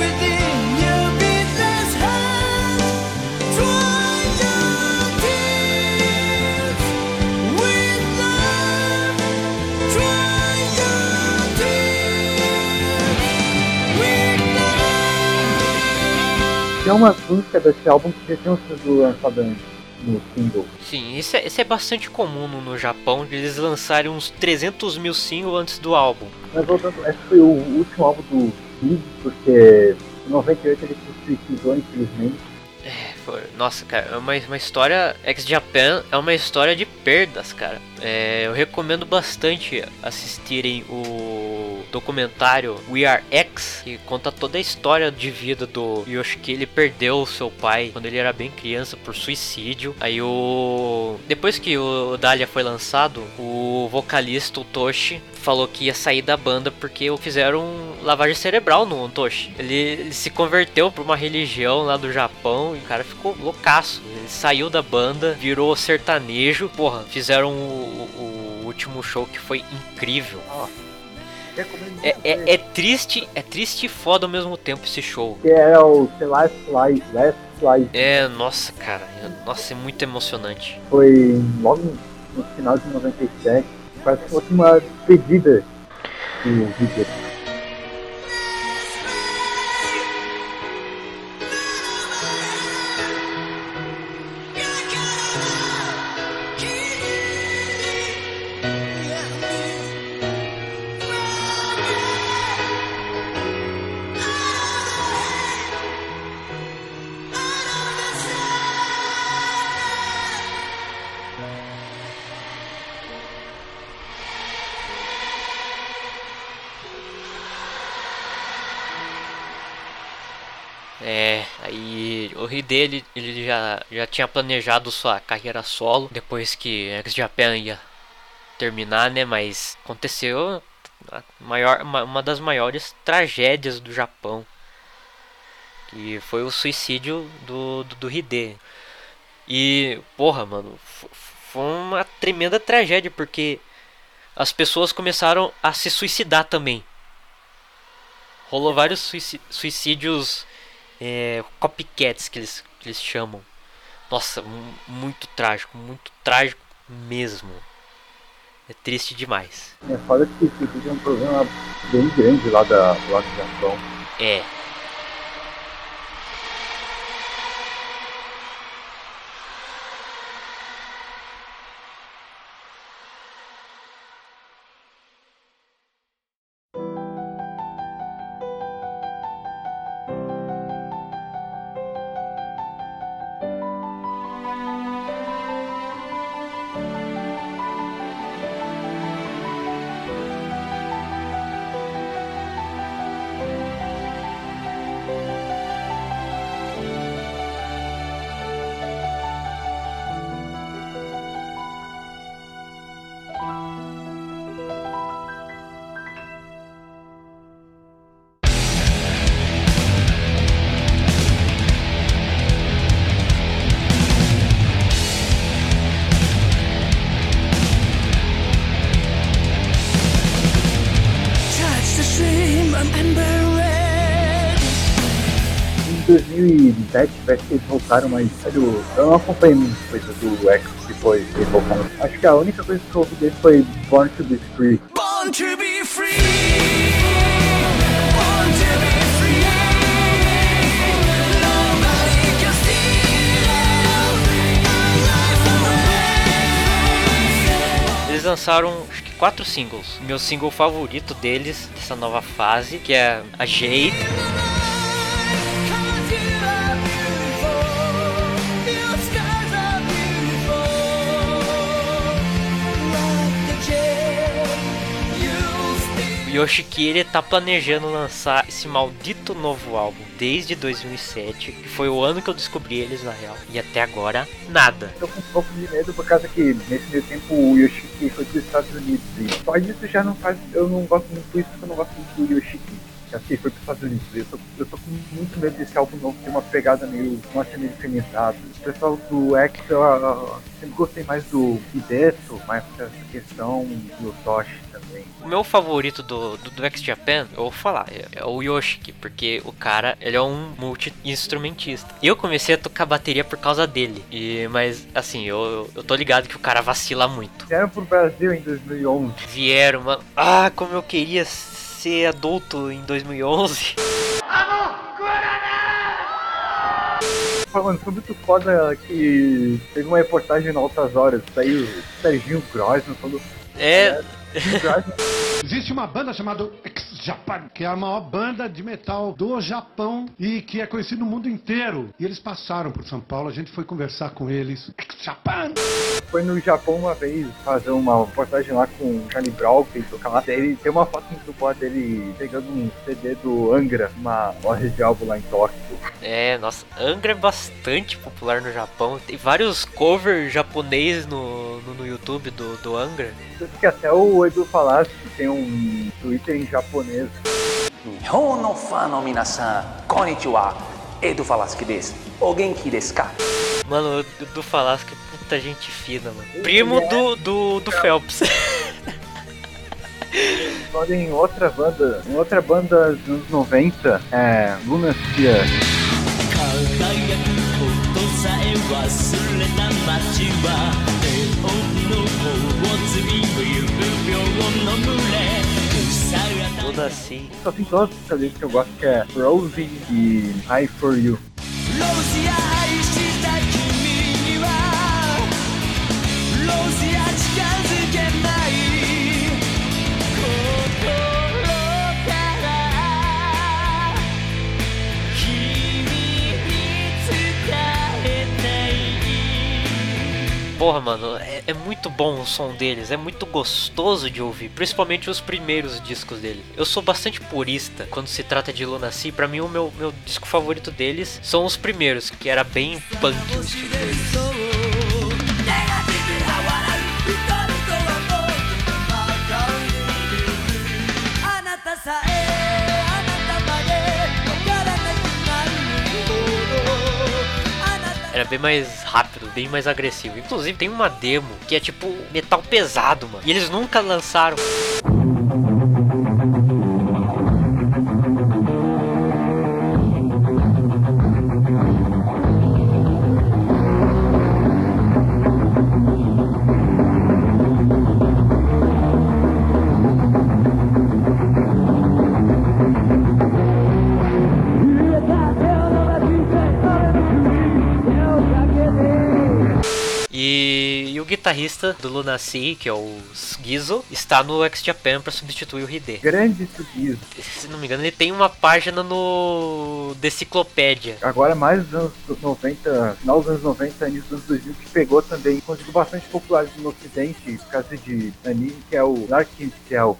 Tem umas músicas desse álbum que já tinham sido lançadas antes no single. Sim, isso é, isso é bastante comum no, no Japão, de eles lançarem uns 300 mil singles antes do álbum. Mas voltando, esse foi o último álbum do Kid, porque em 98 ele se suicidou, infelizmente. Foi- Nossa, cara, é uma, uma história. Ex-Japan é uma história de perdas, cara. É, eu recomendo bastante assistirem o documentário We Are X, que conta toda a história de vida do Yoshiki. Ele perdeu o seu pai quando ele era bem criança por suicídio. Aí o. Depois que o Dahlia foi lançado, o vocalista, o Toshi, falou que ia sair da banda porque fizeram lavagem cerebral no Toshi. Ele, ele se converteu pra uma religião lá do Japão e o cara ficou loucaço. Ele saiu da banda, virou sertanejo. Porra, fizeram o, o- o último show que foi incrível. É, é, é triste, é triste e foda ao mesmo tempo esse show. Que é o The Last Fly, Last. É, nossa, cara, nossa, é muito emocionante. Foi logo no final de 97. Parece que fosse uma despedida do Hide ele, já, já tinha planejado sua carreira solo depois que X Japan ia terminar, né? Mas aconteceu maior, uma, das maiores tragédias do Japão, que foi o suicídio do, do, do Hide. E, porra, mano, foi uma tremenda tragédia porque as pessoas começaram a se suicidar também. Rolou vários suicídios é, copycats que eles, que eles chamam. Nossa, mu- muito trágico, muito trágico mesmo. É triste demais. É foda que isso é um problema bem grande lá, da, lá do Japão. É. parece que eles voltaram, mas sério, eu não acompanhei muita coisa do X depois que eles voltaram. Acho que a única coisa que eu ouvi dele foi Born to be Free. Born to be free. Eles lançaram acho que quatro singles. Meu single favorito deles, dessa nova fase, que é a Jade. You O Yoshiki ele tá planejando lançar esse maldito novo álbum desde 2007, que foi o ano que eu descobri eles na real. E até agora, nada. Tô com um pouco de medo por causa que nesse meio tempo o Yoshiki foi dos Estados Unidos. E só disso já não faz. Eu não gosto muito isso que eu não gosto muito do Yoshiki. Assim, foi pros Estados Unidos. Eu tô, eu tô com muito medo desse álbum novo ter uma pegada meio norte-americanizada. O pessoal do X, eu, eu sempre gostei mais do Hideto, mais essa questão do Toshi também. O meu favorito do, do, do X Japan, eu vou falar, é, é o Yoshiki, porque o cara, ele é um multi-instrumentista. E eu comecei a tocar bateria por causa dele. E, mas, assim, eu, eu tô ligado que o cara vacila muito. Vieram pro Brasil em 2011. Vieram, mano. Ah, como eu queria ser adulto em 2011. Mano, foi muito foda que teve uma reportagem no Altas Horas, saiu o Serginho Grossman falou. É. Existe uma banda chamada X Japan, que é a maior banda de metal do Japão e que é conhecida no mundo inteiro. E eles passaram por São Paulo, a gente foi conversar com eles. X Japan! Foi no Japão uma vez fazer uma reportagem lá com o Charlie Brown, que ele toca lá. Ele tem uma foto muito boa dele pegando um CD do Angra, uma loja de álbum lá em Tóquio. É, nossa, Angra é bastante popular no Japão. Tem vários covers japonês no, no, no YouTube do, do Angra. Tanto que até o Edu falasse que tem um Twitter em japonês. 日本のファンの皆さん、こんにちは。エド・ファラスキです。お元気ですか Mano, o do Falasco é puta gente fina, mano. Primo do, do, do Phelps. Agora em outra banda, em outra banda dos anos 90, é Lunacia. 輝くことさえ忘れた街はネオンの方 Toda assim. Só tem duas músicas que eu gosto que é Rose e I For You. Rose, Porra, mano, é, é muito bom o som deles, é muito gostoso de ouvir, principalmente os primeiros discos deles. Eu sou bastante purista quando se trata de Lunacy, pra mim o meu, meu disco favorito deles são os primeiros, que era bem punk o estilo deles. Era bem mais rápido, bem mais agressivo. Inclusive tem uma demo que é tipo metal pesado, mano. E eles nunca lançaram. Guitarrista do Lunacy, que é o Gizo, está no X Japan para substituir o Hide. Grande Sugizo. Se não me engano, ele tem uma página no Deciclopédia. Agora mais dos anos 90, final dos anos 90, início dos anos 2000, que pegou também, conseguiu bastante popularidade no ocidente, por causa de anime, que é o Dark Cell.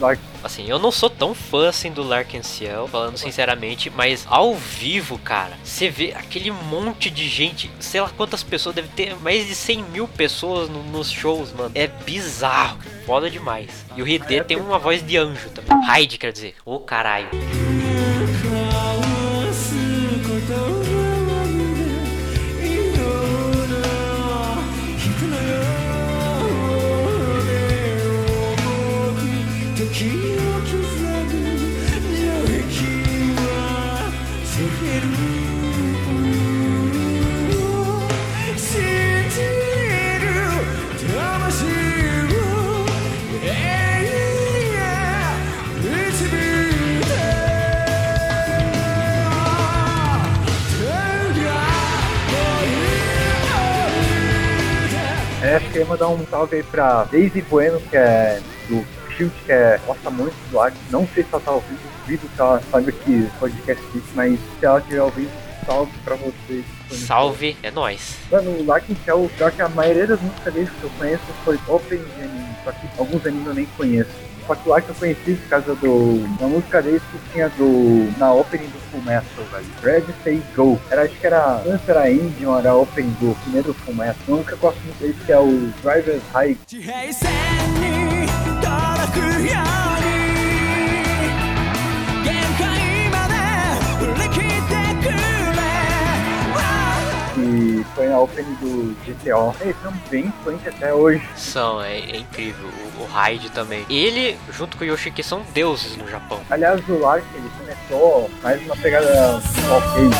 Muito. Assim, eu não sou tão fã assim do Larkenciel, falando sinceramente, mas ao vivo, cara, você vê aquele monte de gente, sei lá quantas pessoas, deve ter mais de 100 mil pessoas no- nos shows, mano. É bizarro, foda demais. E o Hide tem uma voz de anjo também. Hyde, quer dizer, ô caralho. É, acho que eu ia mandar um salve aí pra Daisy Bueno, que é do Shield, que é, gosta muito do Lark. Não sei se ela tá ouvindo, duvido que ela sabe que podcast existe, mas se ela estiver ouvindo, salve pra vocês. Salve, é nóis. Mano, o Larkin Shell, pior que a maioria das músicas dele que eu conheço foi open de anime, só que alguns animes eu nem conheço. Só que o Larkin eu conheci por causa do, da música dele que tinha do, na opening do Full Metal, velho. Red Say Go. Era, acho que era, não sei se era indie ou era opening do primeiro Full Metal. Uma música que eu gosto muito dele que é o Driver's High. 平線に届くように限界まで振り切ってくれ que foi na opening do GTO. Eles são bem influentes até hoje. São, é, é incrível. O, Hyde também. Ele, junto com o Yoshiki, são deuses no Japão. Aliás, o Lark ele começou mais uma pegada ok.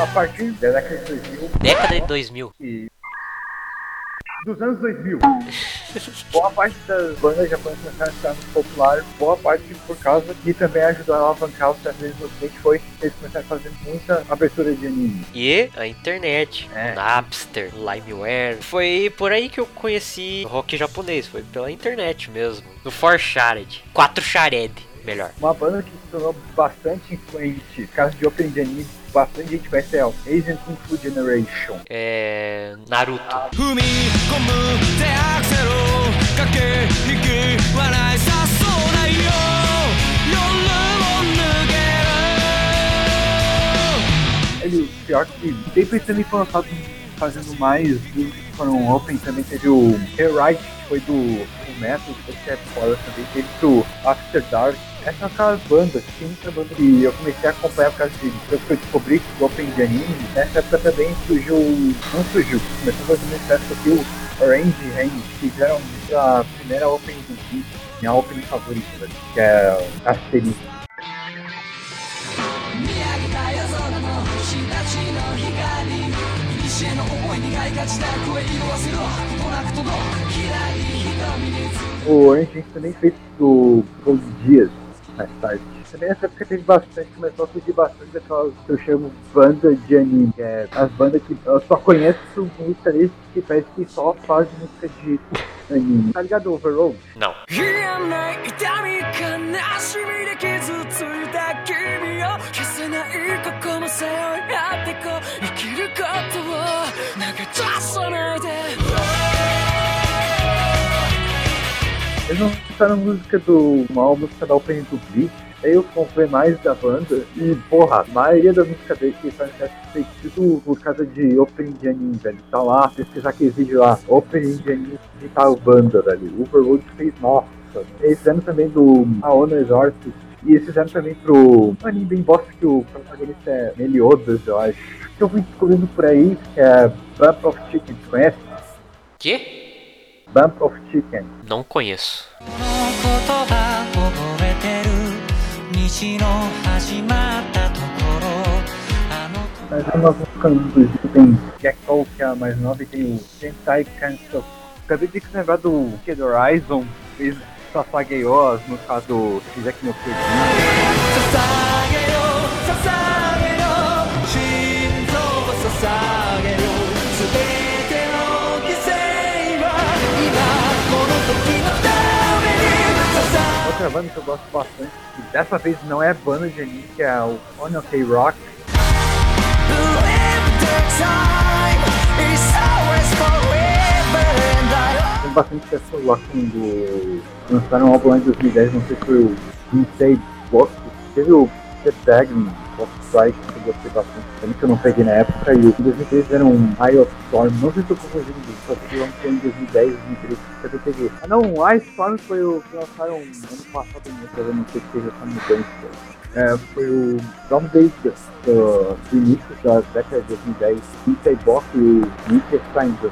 A partir da década de 2000 Década de 2000. e dos anos 2000, boa parte das bandas japonesas começaram a ficar muito popular, boa parte por causa que também ajudou a alavancar o sucesso deles no Ocidente foi eles começaram a fazer muita abertura de anime. E a internet, É. Napster, Limeware. Foi por aí que eu conheci rock japonês, foi pela internet mesmo. No 4Shared. 4 Shared, melhor. Uma banda que se tornou bastante influente, caso de opening de anime, bastante gente conhece o Asian Kung Fu Generation. É. Naruto. Ah. Ele, pior é que sempre também foi lançado fazendo mais que foram open, também teve o Herite, que foi do Metal, que é foda também, teve o After Dark, é Essa é aquela banda, que tem muita banda que eu comecei a acompanhar por causa de que eu descobri que Open aprendi anime. Nessa época também surgiu. Não surgiu, começou a fazer muito sucesso aqui o Orange Hand, que fizeram a primeira Open do vídeo, minha Open favorita, que é Asterisco. O Orange Hand também fez do Gold Dias mais tarde. Também nessa época teve bastante, começou a surgir bastante daquelas que eu chamo banda de anime, que é as bandas que eu só conheço música deles que parece que só fazem música de anime. Tá ligado Overload? Não. 癒えない痛み悲しみで傷ついた君を消せないここも背負い合ってこう生きることを投げ出さないで Eles não lançaram música do. uma música da opening do Bleach. Aí eu comprei mais da banda e, porra, a maioria das músicas dele que faz tudo por causa de opening de velho. Tá lá, pesquisar aquele vídeo lá, opening de de tal banda, velho. O Overload fez, nossa. Eles fizeram também do Aono Exorcist. E eles fizeram também pro anime bem bosta que o protagonista é Meliodas, eu acho. Que eu fui descobrindo por aí, que é Bump of Chicken, tu conhece? Que? Bump of Chicken. Não conheço. Mas é uma música inclusive tem Jack que é a mais nova, e tem o Gentai Kanso. Acabei de lembrar do Kid Horizon, fez Sasageyo, no caso do Jack no Kid. Sasageyo, Sasageyo, Shinzo Sasageyo. Outra banda que eu gosto bastante, que dessa vez não é banda de anime, que é o Ono K Rock. Tem bastante pessoas lá quando lançaram um álbum lá em 2010, não sei se foi o Inside Box, teve o The Tag, Box Strike, que eu gostei bastante, também que eu não peguei na época, e em 2013 era um Eye of Storm, não sei se eu confundindo, só que lançou em 2010, 2013, que eu peguei. Ah não, Eye Storm foi o que lançaram ano passado, eu não sei se teve essa mudança. É, foi o Down Days do, início da década de 2010, Inside Box e o Winter Stranger.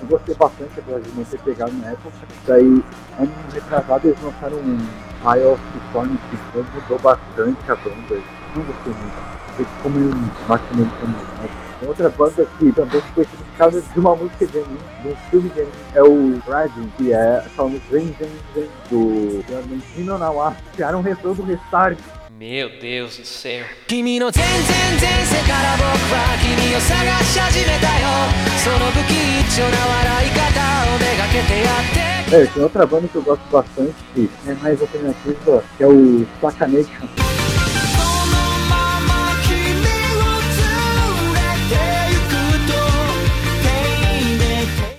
Eu gostei bastante, apesar de não ter pegado na época. Daí, ano retrasado, eles lançaram um Eye of Storm foi- mudou bastante a banda. Não gostei muito. Foi ficou meio. Né? Tem Outra banda que também foi por causa de uma música de anime, de um filme de anime, é o Rising, que é aquela música Zen Zen Zen do Argentino Nawa, que era um retorno do Restart meu Deus do céu. É, tem outra banda que eu gosto bastante, que é mais alternativa, que é o Sacanation.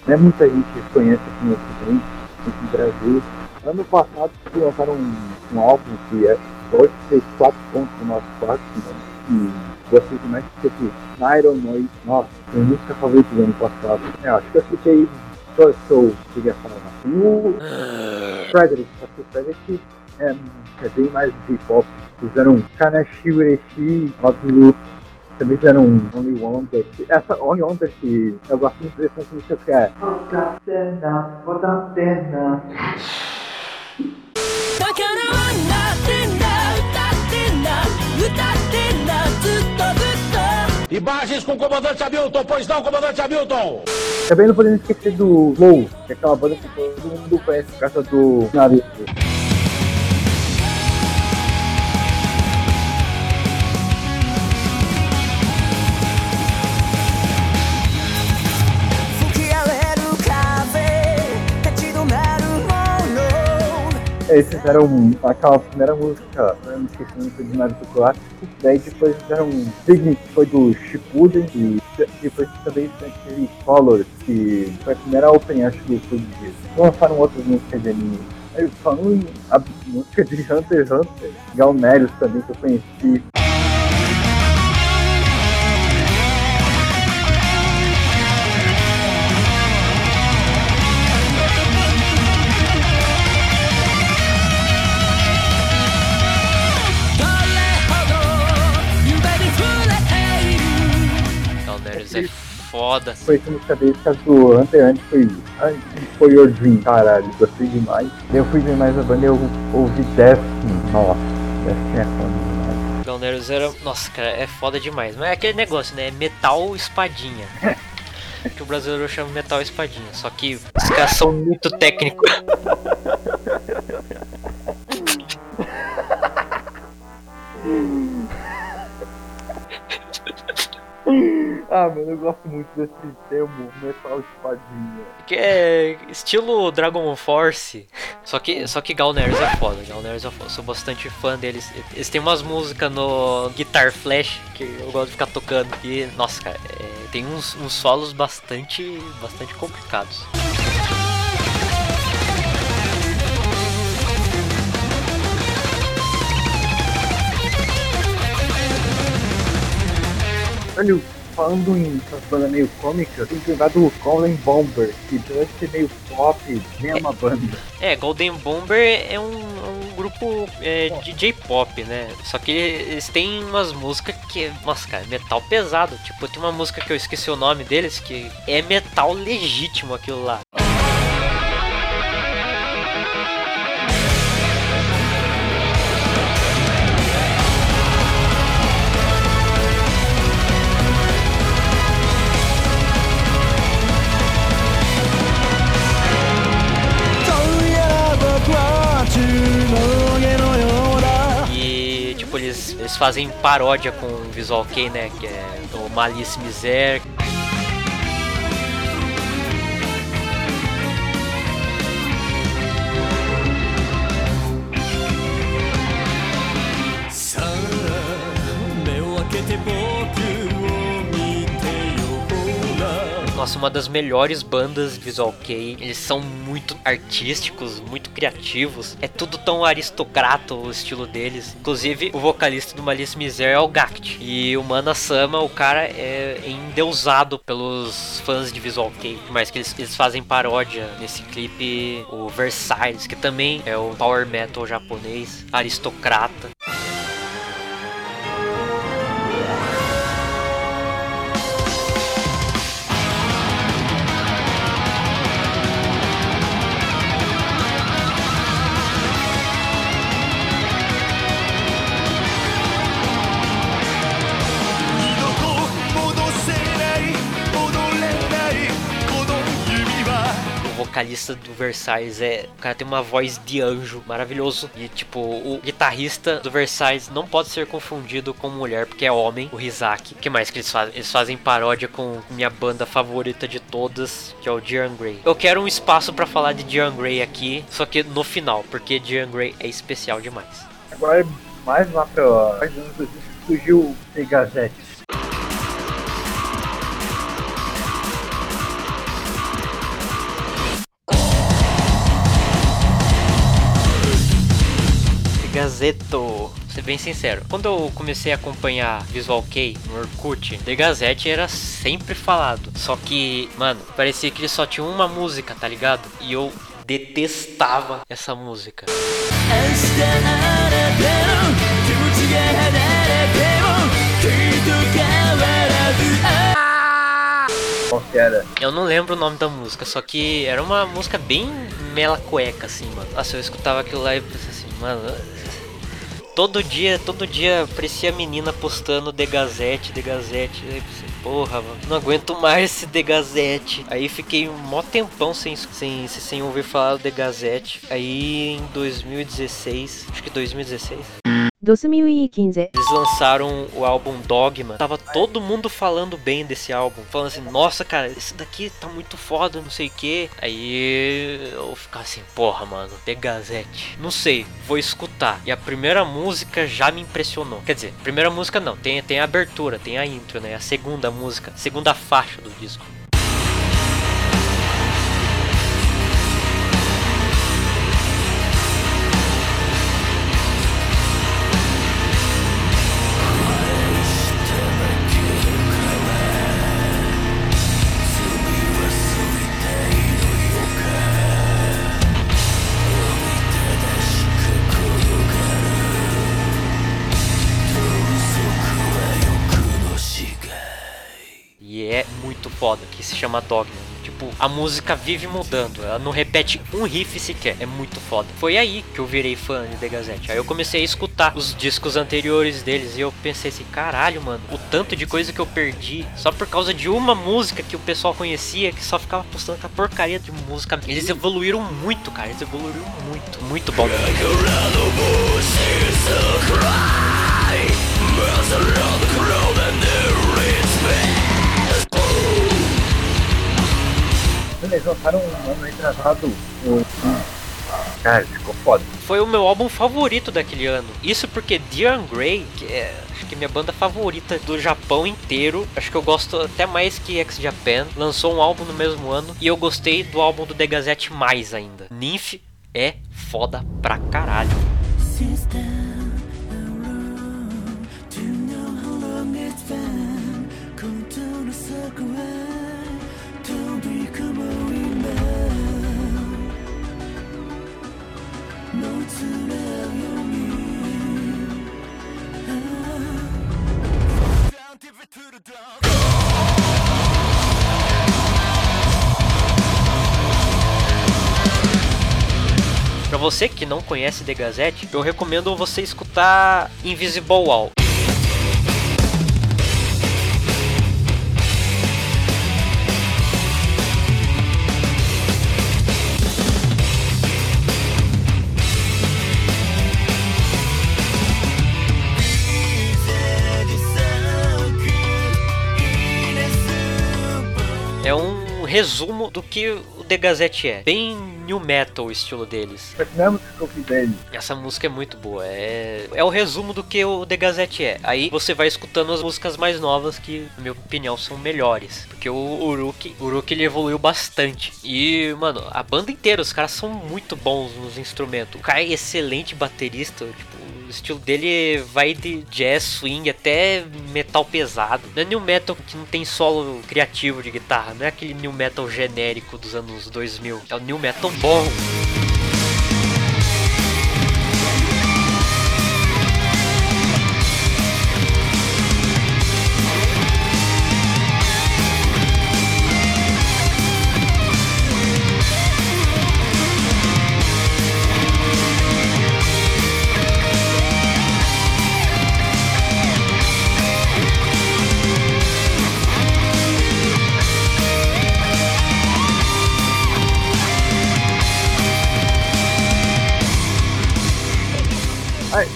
Não é muita gente que conhece esse no Ocidente, aqui no Brasil. Ano passado lançaram um, um álbum que é Dodge fez 4 pontos no nosso quarto, né? e vocês mais que aqui. Iron Noise, nossa, minha música favorita do ano passado. É, acho que eu escutei Soul Soul, queria falar. E o Frederick, acho que o Frederick é, é bem mais hip hop. Fizeram Kanashi Ureshi, Absolute. Também fizeram Only Wonder. Essa Only Wonder que eu gosto muito dessa música que é. Bota pena, pena. Imagens com o comandante Hamilton, pois não, comandante Hamilton! Também não podemos esquecer do Low, que é aquela banda que todo mundo conhece por causa do Naruto. Eles fizeram aquela primeira música, eu não esqueci muito de Naruto clássico, daí depois fizeram Signet, que foi do Shippuden, e depois também teve Colors, que foi a primeira open acho do Fuji. Lançaram outras músicas de anime. Aí falando a música de Hunter x Hunter, Galnerius também que eu conheci. Foda. Foi essa música dele, causa do Hunter x Hunter, foi foi Your Dream, caralho, gostei demais. Eu fui ver mais a banda e eu ouvi Destiny, nossa, Destiny é foda demais. Galnerius era. Nossa, cara, é foda demais. Mas é aquele negócio, né? Metal espadinha. que o brasileiro chama metal espadinha. Só que os caras são muito técnicos. Ah, mano, eu gosto muito desse termo metal espadinha. Que é estilo Dragon Force. Só que, só que Galnerius é foda. Galnerius é foda. Sou bastante fã deles. Eles têm umas músicas no Guitar Flash que eu gosto de ficar tocando. E, nossa, cara, é, tem uns, uns solos bastante, bastante complicados. Olha, falando em bandas meio cômicas, tem que lembrar do Golden Bomber, que apesar de ser meio pop, nem é uma banda. É, Golden Bomber é um, um grupo é, de J-pop, né? Só que eles têm umas músicas que, nossa, cara, é metal pesado. Tipo, tem uma música que eu esqueci o nome deles, que é metal legítimo aquilo lá. Eles, fazem paródia com o Visual Kei, né? Que é o Malice Miser. Nossa, uma das melhores bandas Visual Kei. Eles são muito artísticos, muito criativos. É tudo tão aristocrata o estilo deles. Inclusive, o vocalista do Malice Miser é o Gact. E o Mana Sama, o cara é endeusado pelos fãs de Visual Kei. Mais que eles, eles fazem paródia nesse clipe, o Versailles, que também é o power metal japonês, aristocrata. Vocalista do Versailles é. O cara tem uma voz de anjo maravilhoso. E, tipo, o guitarrista do Versailles não pode ser confundido com mulher, porque é homem, o Rizaki. O que mais que eles fazem? Eles fazem paródia com minha banda favorita de todas, que é o Dian Grey. Eu quero um espaço pra falar de Dian Grey aqui, só que no final, porque Dian Grey é especial demais. Agora, mais lá pra mais anos 2000, surgiu o The Gazeto. Ser bem sincero. Quando eu comecei a acompanhar Visual Kei no Orkut, The Gazette era sempre falado. Só que, mano, parecia que ele só tinha uma música, tá ligado? E eu detestava essa música. Eu não lembro o nome da música, só que era uma música bem mela cueca, assim, mano. Nossa, eu escutava aquilo lá e pensei assim, mano. Todo dia, todo dia aparecia a menina postando The Gazette, The Gazette. Aí pensei, porra, mano, não aguento mais esse The Gazette. Aí fiquei um mó tempão sem, sem, sem ouvir falar do The Gazette. Aí em 2016, acho que 2016. 2015 Eles lançaram o álbum Dogma. Tava todo mundo falando bem desse álbum. Falando assim, nossa, cara, esse daqui tá muito foda, não sei o que. Aí eu ficava assim, porra, mano, The Gazette. Não sei, vou escutar. E a primeira música já me impressionou. Quer dizer, primeira música não, tem, tem a abertura, tem a intro, né? A segunda música, segunda faixa do disco. Foda, que se chama Dogma. Tipo, a música vive mudando, ela não repete um riff sequer, é muito foda. Foi aí que eu virei fã de The Gazette. Aí eu comecei a escutar os discos anteriores deles e eu pensei assim, caralho, mano, o tanto de coisa que eu perdi só por causa de uma música que o pessoal conhecia, que só ficava postando com a porcaria de música. Eles evoluíram muito, cara, eles evoluíram muito, muito bom. Eles lançaram um ano retrasado. Um... Cara, ficou foda. Foi o meu álbum favorito daquele ano. Isso porque Dian Grey, que é acho que minha banda favorita do Japão inteiro, acho que eu gosto até mais que X Japan, lançou um álbum no mesmo ano e eu gostei do álbum do The Gazette mais ainda. Nymph é foda pra caralho. Pra você que não conhece The Gazette, eu recomendo você escutar Invisible Wall. É um resumo do que o The Gazette é. Bem new metal o estilo deles. É. Essa música é muito boa. É, é o resumo do que o The Gazette é. Aí você vai escutando as músicas mais novas que, na minha opinião, são melhores. Porque o Uruk, o Uruk ele evoluiu bastante. E, mano, a banda inteira, os caras são muito bons nos instrumentos. O cara é excelente baterista. Tipo, estilo dele vai de jazz, swing até metal pesado. Não é new metal que não tem solo criativo de guitarra. Não é aquele new metal genérico dos anos 2000. É o new metal bom.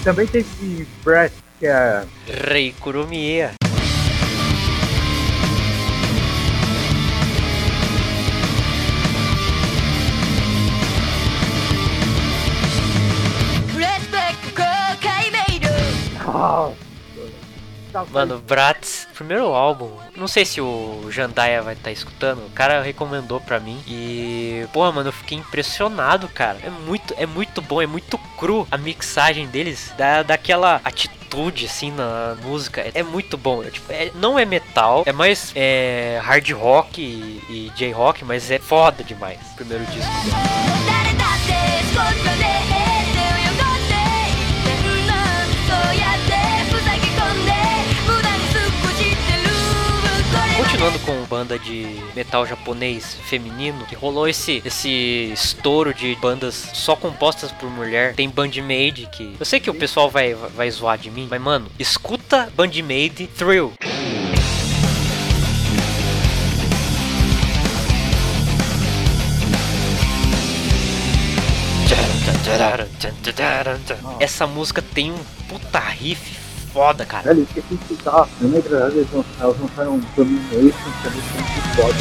Também teve Brett, que é. Rei Kuromiya. Mano, Bratz, primeiro álbum. Não sei se o Jandaia vai estar escutando. O cara recomendou pra mim. E, porra, mano, eu fiquei impressionado, cara. É muito, é muito bom, é muito cru a mixagem deles. Dá daquela atitude, assim, na música. É, é muito bom. É, tipo, é- não é metal, é mais é, hard rock e, e J-rock, mas é foda demais. Primeiro disco dele. Continuando com banda de metal japonês feminino, que rolou esse, esse estouro de bandas só compostas por mulher. Tem Bandmade, que eu sei que o pessoal vai, vai zoar de mim, mas mano, escuta Bandmade Thrill. Essa música tem um puta riff foda, cara. Velho, esqueci de citar. Na minha verdade, eles lançaram um Domination, que é muito foda.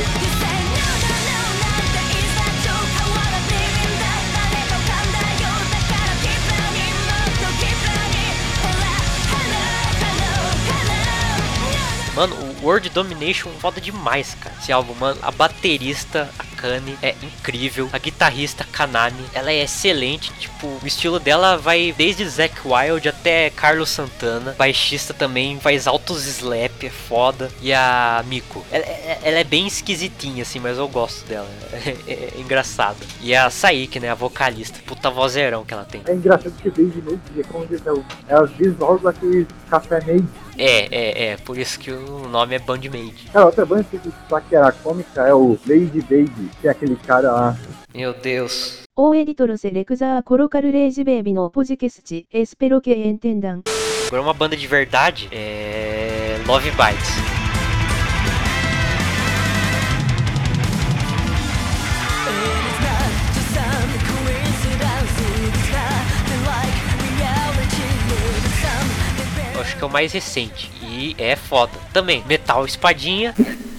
Mano, o World Domination foda demais, cara. Esse álbum, mano, a baterista, a Kane, é incrível. A guitarrista, Kanami, ela é excelente. Tipo, o estilo dela vai desde Zack Wild até Carlos Santana. Baixista também, faz altos slap, é foda. E a Miko, ela, é- ela é bem esquisitinha, assim, mas eu gosto dela. É, é engraçada. E a Saiki, né, a vocalista. Puta vozeirão que ela tem. É engraçado que Baby Made, é como diz, é o- é as visuais daquele café made. É, é, é. Por isso que o nome é Bandmade. Cara, outra banda que eu que era cômica é o Lady Baby, que é aquele cara lá. Meu Deus. O editor a colocar Rage Baby no podcast. Espero que entendam. Agora uma banda de verdade é Love Bites. acho que é o mais recente. E é foda. Também, Metal Espadinha.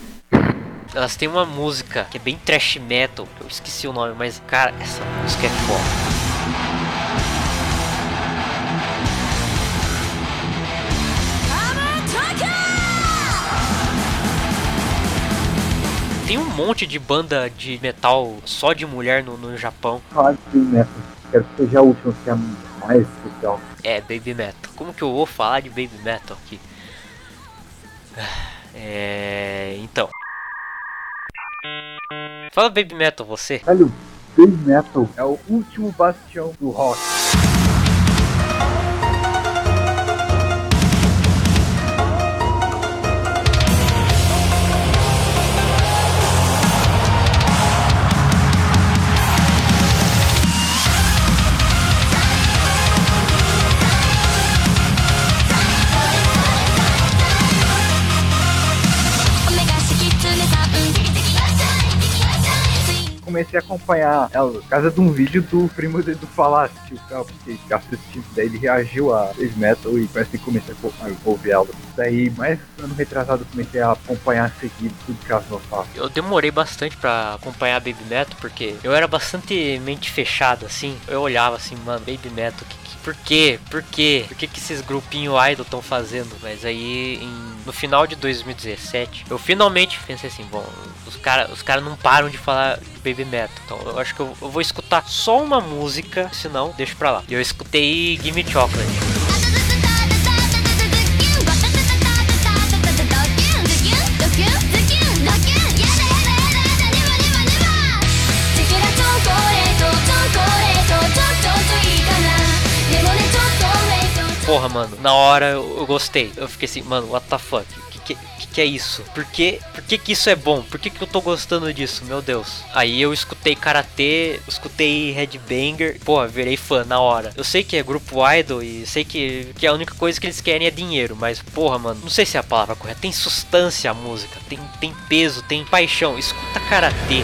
Elas têm uma música que é bem trash metal, eu esqueci o nome, mas cara, essa música é foda. Tem um monte de banda de metal só de mulher no, no Japão. De Baby Metal. Quero que seja a última, que é mais especial. É, Baby Metal. Como que eu vou falar de Baby Metal aqui? É. Então. Fala Baby Metal, você. Velho, Baby Metal é o último bastião do rock. Comecei a acompanhar ela por causa de um vídeo do primo dele do Falasque, o cara que assistindo, daí ele reagiu a Heavy Metal e parece que comecei a ouvir ela. Daí, mais ano retrasado, comecei a acompanhar seguido tudo que elas lançavam. Eu demorei bastante pra acompanhar Baby Metal, porque eu era bastante mente fechada, assim. Eu olhava assim, mano, Baby Metal, que, que, por quê? Por quê? Por que, que esses grupinhos idol estão fazendo? Mas aí, em- no final de 2017, eu finalmente pensei assim, bom, os caras os cara não param de falar de Baby Metal. Então eu acho que eu, eu vou escutar só uma música, senão deixo pra lá. E eu escutei Gimme Chocolate. Porra, mano, na hora eu, eu gostei. Eu fiquei assim, mano, what the fuck? O que, que, que, que é isso? Por que, por que que isso é bom? Por que que eu tô gostando disso? Meu Deus. Aí eu escutei Karatê, escutei Headbanger. Porra, virei fã na hora. Eu sei que é grupo idol e sei que, que a única coisa que eles querem é dinheiro. Mas, porra, mano, não sei se é a palavra correta. Tem substância a música, tem, tem peso, tem paixão. Escuta Karatê.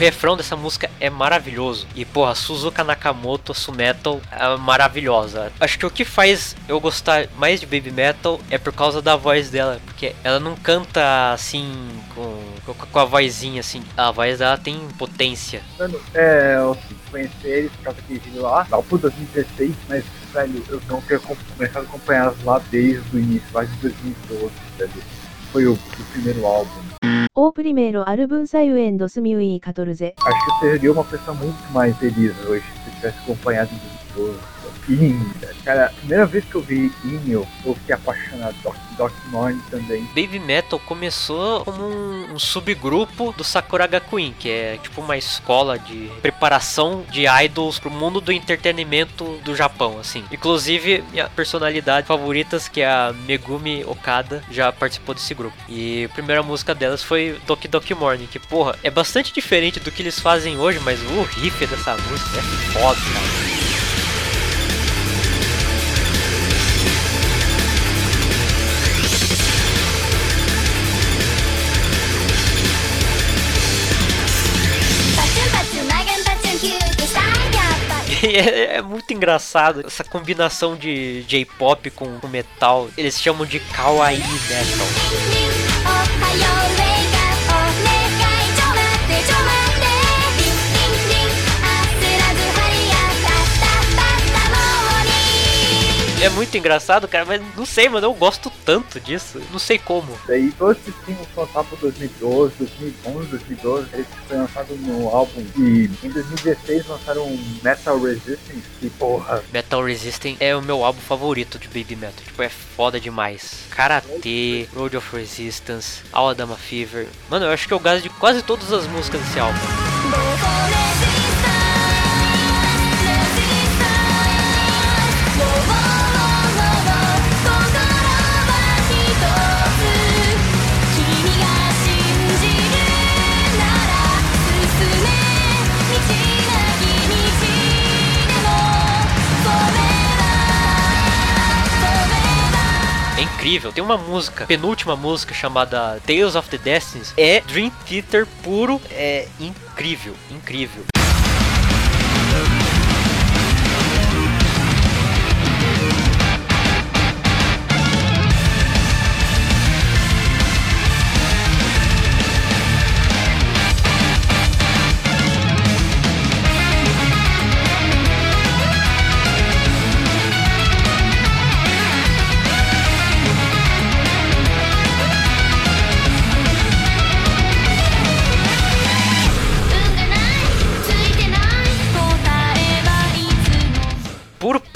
Refrão dessa música é maravilhoso. E, porra, Suzuka Nakamoto, Su Metal, é maravilhosa. Acho que o que faz eu gostar mais de Baby Metal é por causa da voz dela. Porque ela não canta assim, com, com, a vozinha assim. A voz dela tem potência. Mano, é, eu conheci eles por causa daquele vídeo lá, lá pro 2016, mas, velho, eu não tenho com- começado a acompanhar lá desde o início, lá de 2012, velho. Foi o, o primeiro álbum. O primeiro álbum saiu em 2014. Acho que eu seria uma pessoa muito mais feliz hoje se eu tivesse acompanhado de 2012. In, cara, a primeira vez que eu vi In, eu, fiquei apaixonado. Doc, Doc Morning também. Baby Metal começou como um, um subgrupo do Sakura Gakuin, que é tipo uma escola de preparação de idols pro mundo do entretenimento do Japão, assim. Inclusive, minha personalidade favoritas, que é a Megumi Okada, já participou desse grupo. E a primeira música delas foi Doki Doki Morning, que, porra, é bastante diferente do que eles fazem hoje, mas o riff dessa música é foda, cara. E é, é muito engraçado essa combinação de J-pop com, com metal. Eles chamam de kawaii metal. É muito engraçado, cara, mas não sei, mano, eu gosto tanto disso. Não sei como. Daí todos esses singles foram lançados por 2012, 2011, 2012. Eles foram lançados no álbum. E em 2016 lançaram Metal Resistance. E porra, Metal Resistance é o meu álbum favorito de Baby Metal. Tipo, é foda demais. Karate, Road of Resistance, Awadama Fever. Mano, eu acho que eu gosto de quase todas as músicas desse álbum. Incrível. Tem uma música, penúltima música chamada Tales of the Destinies. É Dream Theater puro. É incrível, incrível.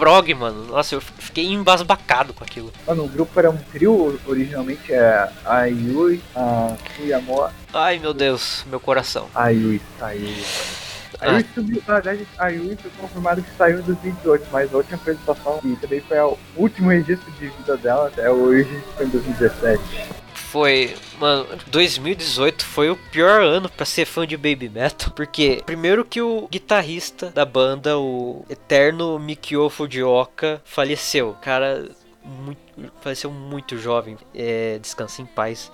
Prog, mano. Nossa, eu fiquei embasbacado com aquilo. mano, o grupo era um trio originalmente. É a Yui, a Suyamo, Ai, meu Deus, meu coração. a Yui, a Yui. A Yui subiu, na verdade, a Yui foi confirmado que saiu em 2018, mas a última apresentação, e também foi o último registro de vida dela até hoje, foi em 2017. Foi, mano, 2018 foi o pior ano pra ser fã de Baby Metal, porque primeiro que o guitarrista da banda, o eterno Mikio Fujioka, faleceu. Cara, muito, faleceu muito jovem, é, descansa em paz,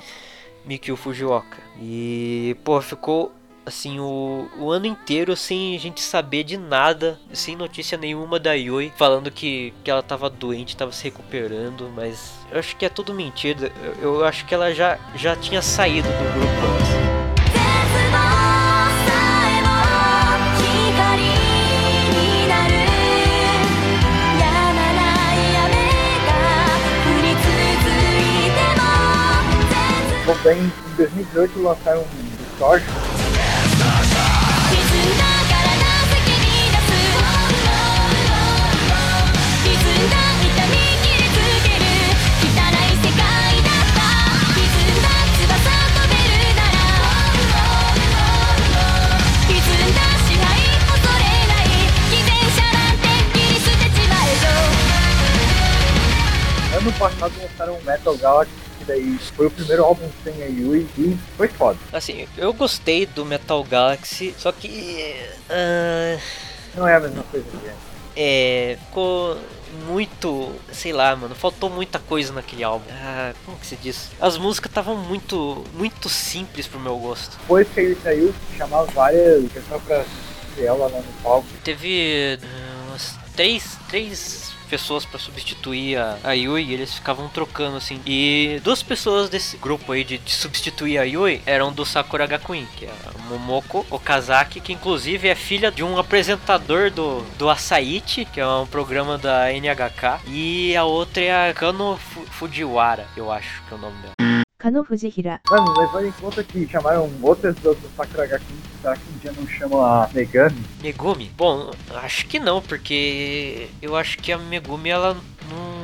Mikio Fujioka. E, pô, ficou assim, o, o ano inteiro sem a gente saber de nada, sem notícia nenhuma da Yui, falando que, que ela tava doente, tava se recuperando, mas eu acho que é tudo mentira. Eu, eu acho que ela já, já tinha saído do grupo antes. Também em 2018 lançaram um discórdio ano passado lançaram um Metal Galaxy, que daí foi o primeiro álbum sem a Yui e foi foda. Assim, eu gostei do Metal Galaxy, só que. ah, Não é a mesma coisa que é. é. Ficou muito. Sei lá, mano. Faltou muita coisa naquele álbum. Ah, como que se diz? As músicas estavam muito. Muito simples pro meu gosto. Depois que ele saiu, chamava várias pessoas pra assistir ela lá no palco. Teve ah, umas três, três pessoas pra substituir a, a Yui e eles ficavam trocando assim. E duas pessoas desse grupo aí de, de substituir a Yui eram do Sakura Gakuin, que é a Momoko Okazaki, que inclusive é filha de um apresentador do, do Asaichi, que é um programa da NHK, e a outra é a Kano Fu- Fujiwara, eu acho que é o nome dela. Kano Fujihira. Mano, levando em conta que chamaram outras do, do Sakura será que um dia não chamam a Megami? Megumi? Bom, acho que não, porque eu acho que a Megumi ela não.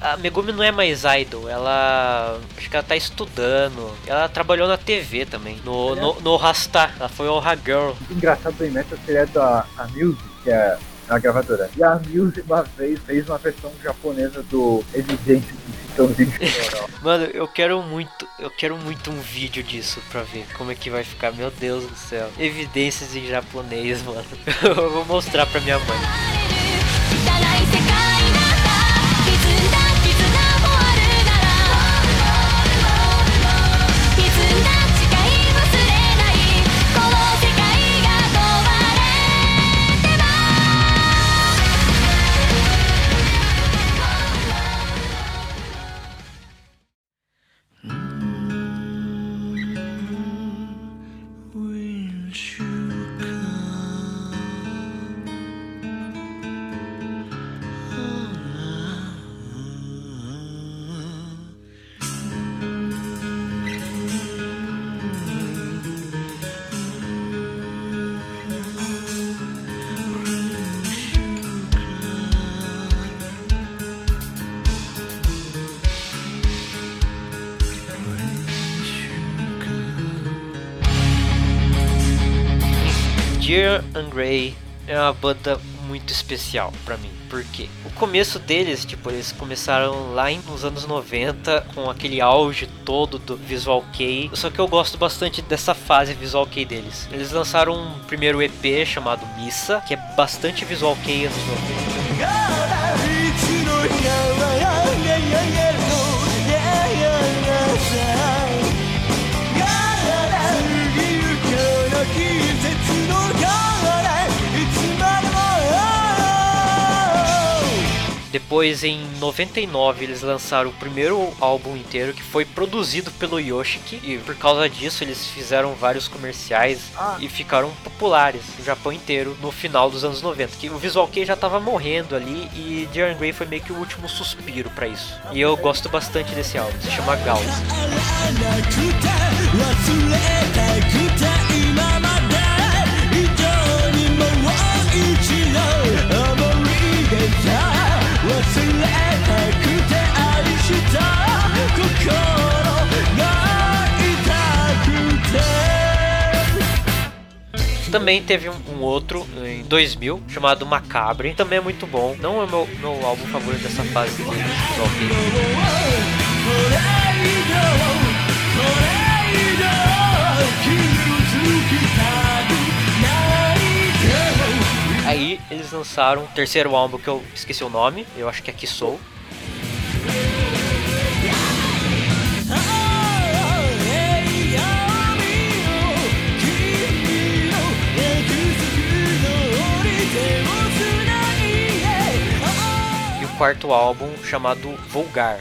A Megumi não é mais idol, ela. Acho que ela tá estudando. Ela trabalhou na TV também, no, no, no Rasta. Ela foi o Girl. O engraçado do Metal seria da a Music, que é a gravadora. E a Music uma vez fez uma versão japonesa do Evidência Citãozinho Chororó. Mano, eu quero muito, eu quero muito um vídeo disso pra ver como é que vai ficar. Meu Deus do céu. Evidências em japonês, mano. Eu vou mostrar pra minha mãe. Dear Grey é uma banda muito especial pra mim. Porque o começo deles, tipo, eles começaram lá nos anos 90 com aquele auge todo do Visual Kei. Só que eu gosto bastante dessa fase Visual Kei deles. Eles lançaram um primeiro EP chamado Missa, que é bastante Visual Kei anos 90. Depois, em 99, eles lançaram o primeiro álbum inteiro que foi produzido pelo Yoshiki. E por causa disso, eles fizeram vários comerciais e ficaram populares no Japão inteiro no final dos anos 90. Que o Visual Kei já tava morrendo ali e Dear Grey foi meio que o último suspiro pra isso. E eu gosto bastante desse álbum, se chama Gauss. Também teve um, um outro em 2000 chamado Macabre, também é muito bom. Não é meu, meu álbum favorito dessa fase. Aí eles lançaram o terceiro álbum que eu esqueci o nome, eu acho que é Que quarto álbum chamado Vulgar.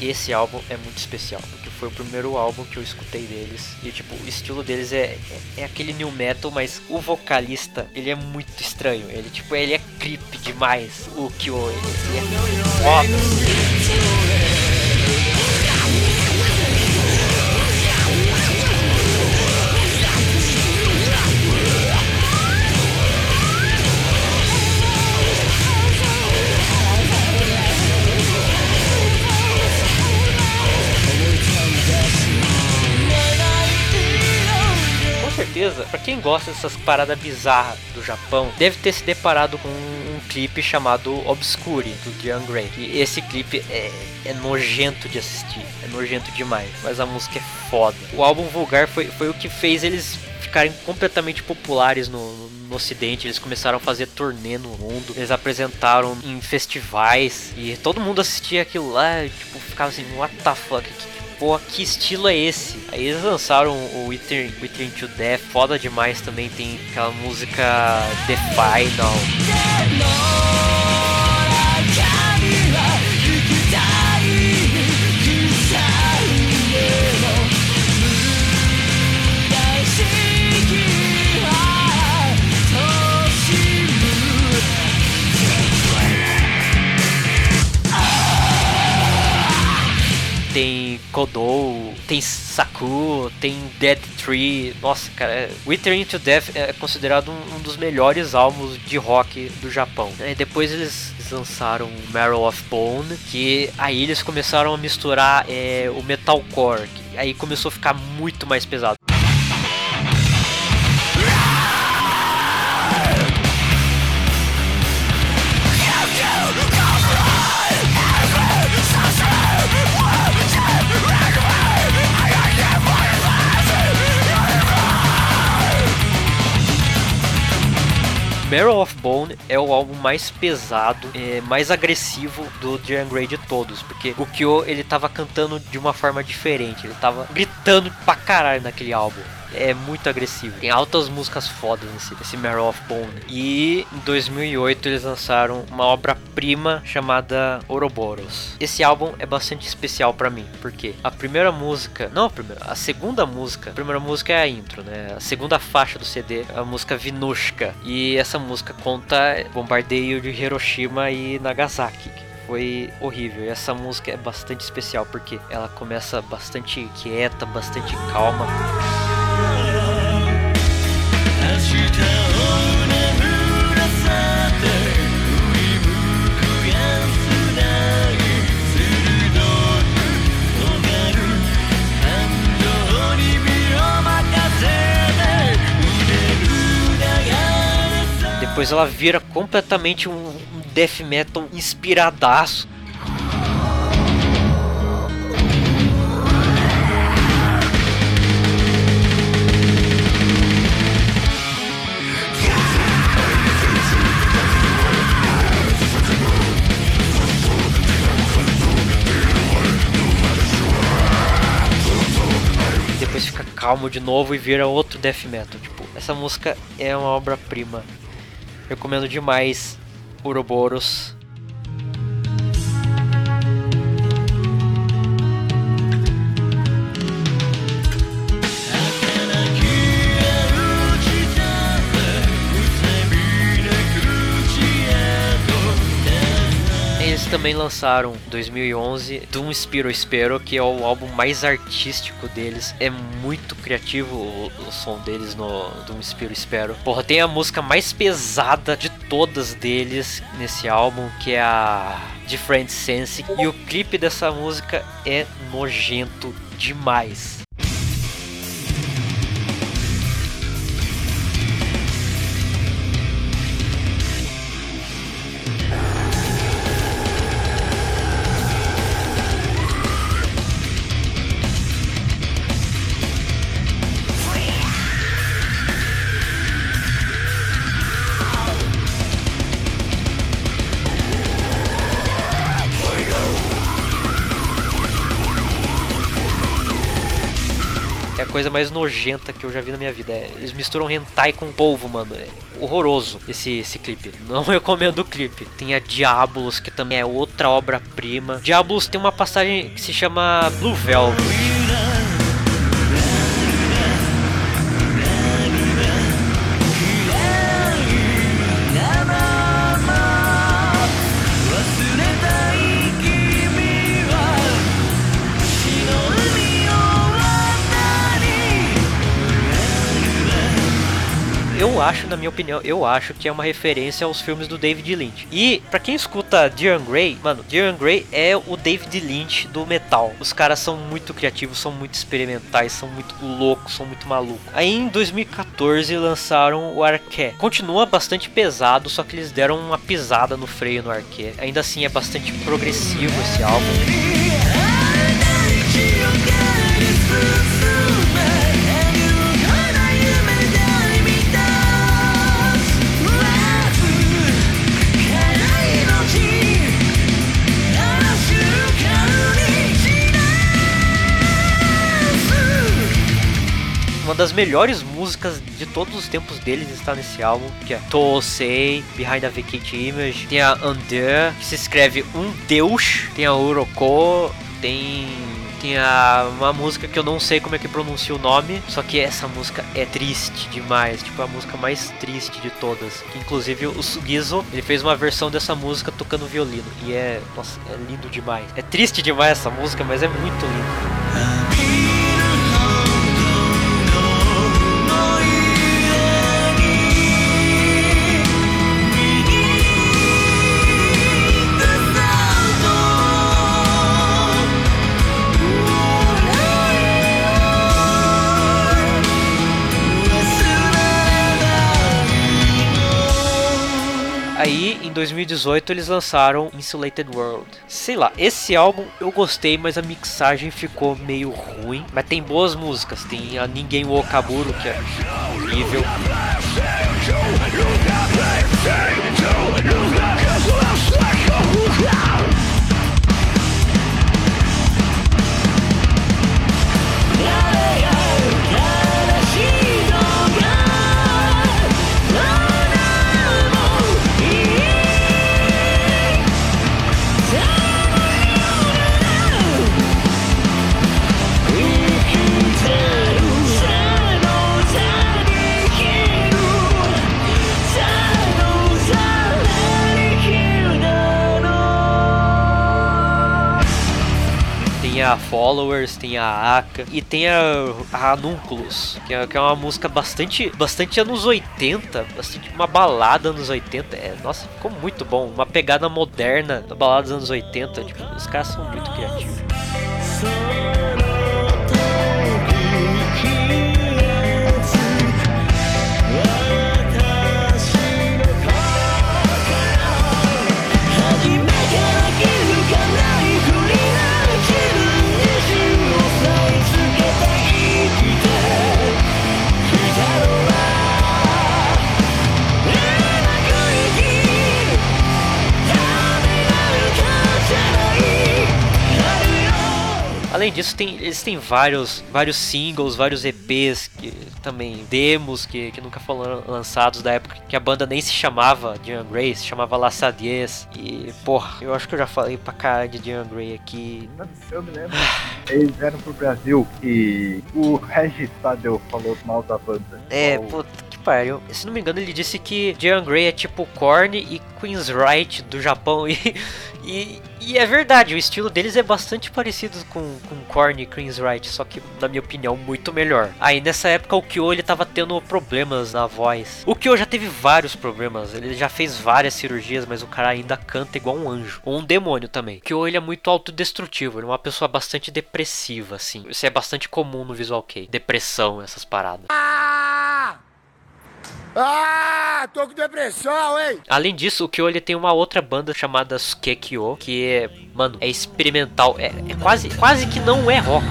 Esse álbum é muito especial, porque foi o primeiro álbum que eu escutei deles. E tipo, o estilo deles é, é, é aquele new metal, mas o vocalista, ele é muito estranho. Ele tipo, ele é creep demais. O Kyo, ele, ele é foda. Certeza, pra quem gosta dessas paradas bizarras do Japão, deve ter se deparado com um, um clipe chamado Obscure, do Diane Gray. E esse clipe é, é nojento de assistir, é nojento demais, mas a música é foda. O álbum Vulgar foi, foi o que fez eles ficarem completamente populares no, no ocidente, eles começaram a fazer turnê no mundo, eles apresentaram em festivais e todo mundo assistia aquilo lá, tipo, ficava assim, what the fuck, que, porra, que estilo é esse? Aí eles lançaram o Wither, Wither into Death, foda demais também, tem aquela música The Final. Tem Kodou, tem Saku, tem Dead Tree. Nossa, cara, é- Wither into Death é considerado um, um dos melhores álbuns de rock do Japão. E depois eles lançaram Marrow of Bone, que aí eles começaram a misturar é, o metalcore. aí começou a ficar muito mais pesado. Marrow of Bone é o álbum mais pesado, é, mais agressivo do Diane Gray de todos, porque o Kyo ele tava cantando de uma forma diferente, ele tava gritando pra caralho naquele álbum. É muito agressivo. Tem altas músicas fodas nesse, nesse Marrow of Bone. E em 2008 eles lançaram uma obra-prima chamada Ouroboros. Esse álbum é bastante especial pra mim, porque a primeira música, não a primeira, a segunda música, a primeira música é a intro, né? A segunda faixa do CD a música Vinushka. E essa música conta bombardeio de Hiroshima e Nagasaki foi horrível. E essa música é bastante especial porque ela começa bastante quieta, bastante calma. Depois ela vira completamente um death metal inspiradaço. Calmo de novo e vira outro death metal. Tipo, essa música é uma obra-prima. Recomendo demais Ouroboros. Também lançaram em 2011 Doom Spiro Spero, que é o álbum mais artístico deles. É muito criativo o, o som deles no Doom Spiro Spero. Porra, tem a música mais pesada de todas deles nesse álbum, que é a Different Sense. E o clipe dessa música é nojento demais. Coisa mais nojenta que eu já vi na minha vida. É, eles misturam hentai com polvo, mano. É horroroso esse, esse clipe. Não recomendo o clipe. Tem a Diabolos, que também é outra obra-prima. Diabolos tem uma passagem que se chama Blue Velvet. Eu acho, na minha opinião, eu acho que é uma referência aos filmes do David Lynch. E pra quem escuta Diane Gray, mano, Diane Gray é o David Lynch do metal. Os caras são muito criativos, são muito experimentais, são muito loucos, são muito malucos. Aí em 2014 lançaram o Arqué. Continua bastante pesado, só que eles deram uma pisada no freio no Arqué. Ainda assim é bastante progressivo esse álbum. Uma das melhores músicas de todos os tempos deles está nesse álbum, que é Toosei, Behind a Vacant Image, tem a Under, que se escreve Um Deus, tem a Uroko, tem tem a, uma música que eu não sei como é que pronuncia o nome, só que essa música é triste demais, tipo a música mais triste de todas. Inclusive o Sugizo, ele fez uma versão dessa música tocando violino e é, nossa, é lindo demais. É triste demais essa música, mas é muito lindo. 2018, eles lançaram Insulated World. Sei lá, esse álbum eu gostei, mas a mixagem ficou meio ruim. Mas tem boas músicas. Tem a Ninguém o Okaburo, que é incrível. A Followers, tem a Aka e tem a, a Anúnculos, que é, que é uma música bastante, bastante anos 80, bastante uma balada anos 80. É, nossa, ficou muito bom. Uma pegada moderna da balada dos anos 80. Tipo, os caras são muito criativos. Além disso, tem, eles têm vários, vários singles, vários EPs, que, também demos que, que nunca foram lançados da época que a banda nem se chamava Diane Gray, se chamava La Sadies. E, porra, eu acho que eu já falei pra caralho de Diane Gray aqui. Eu me lembro. Eles vieram pro Brasil e o Regis Tadeu falou mal da banda. É, puta Empire. Se não me engano, ele disse que Jean Grey é tipo Korn e Queen's Right do Japão. E, e, e é verdade, o estilo deles é bastante parecido com, com Korn e Queen's Right, só que, na minha opinião, muito melhor. Aí nessa época o Kyo ele tava tendo problemas na voz. O Kyo já teve vários problemas, ele já fez várias cirurgias, mas o cara ainda canta igual um anjo. Ou um demônio também. O Kyo ele é muito autodestrutivo, ele é uma pessoa bastante depressiva, assim. Isso é bastante comum no Visual Kei. Depressão, essas paradas. Ah, tô com depressão, hein? Além disso, o Kyo ele tem uma outra banda chamada Sukekyo, que é, mano, é experimental, é, é quase, quase que não é rock.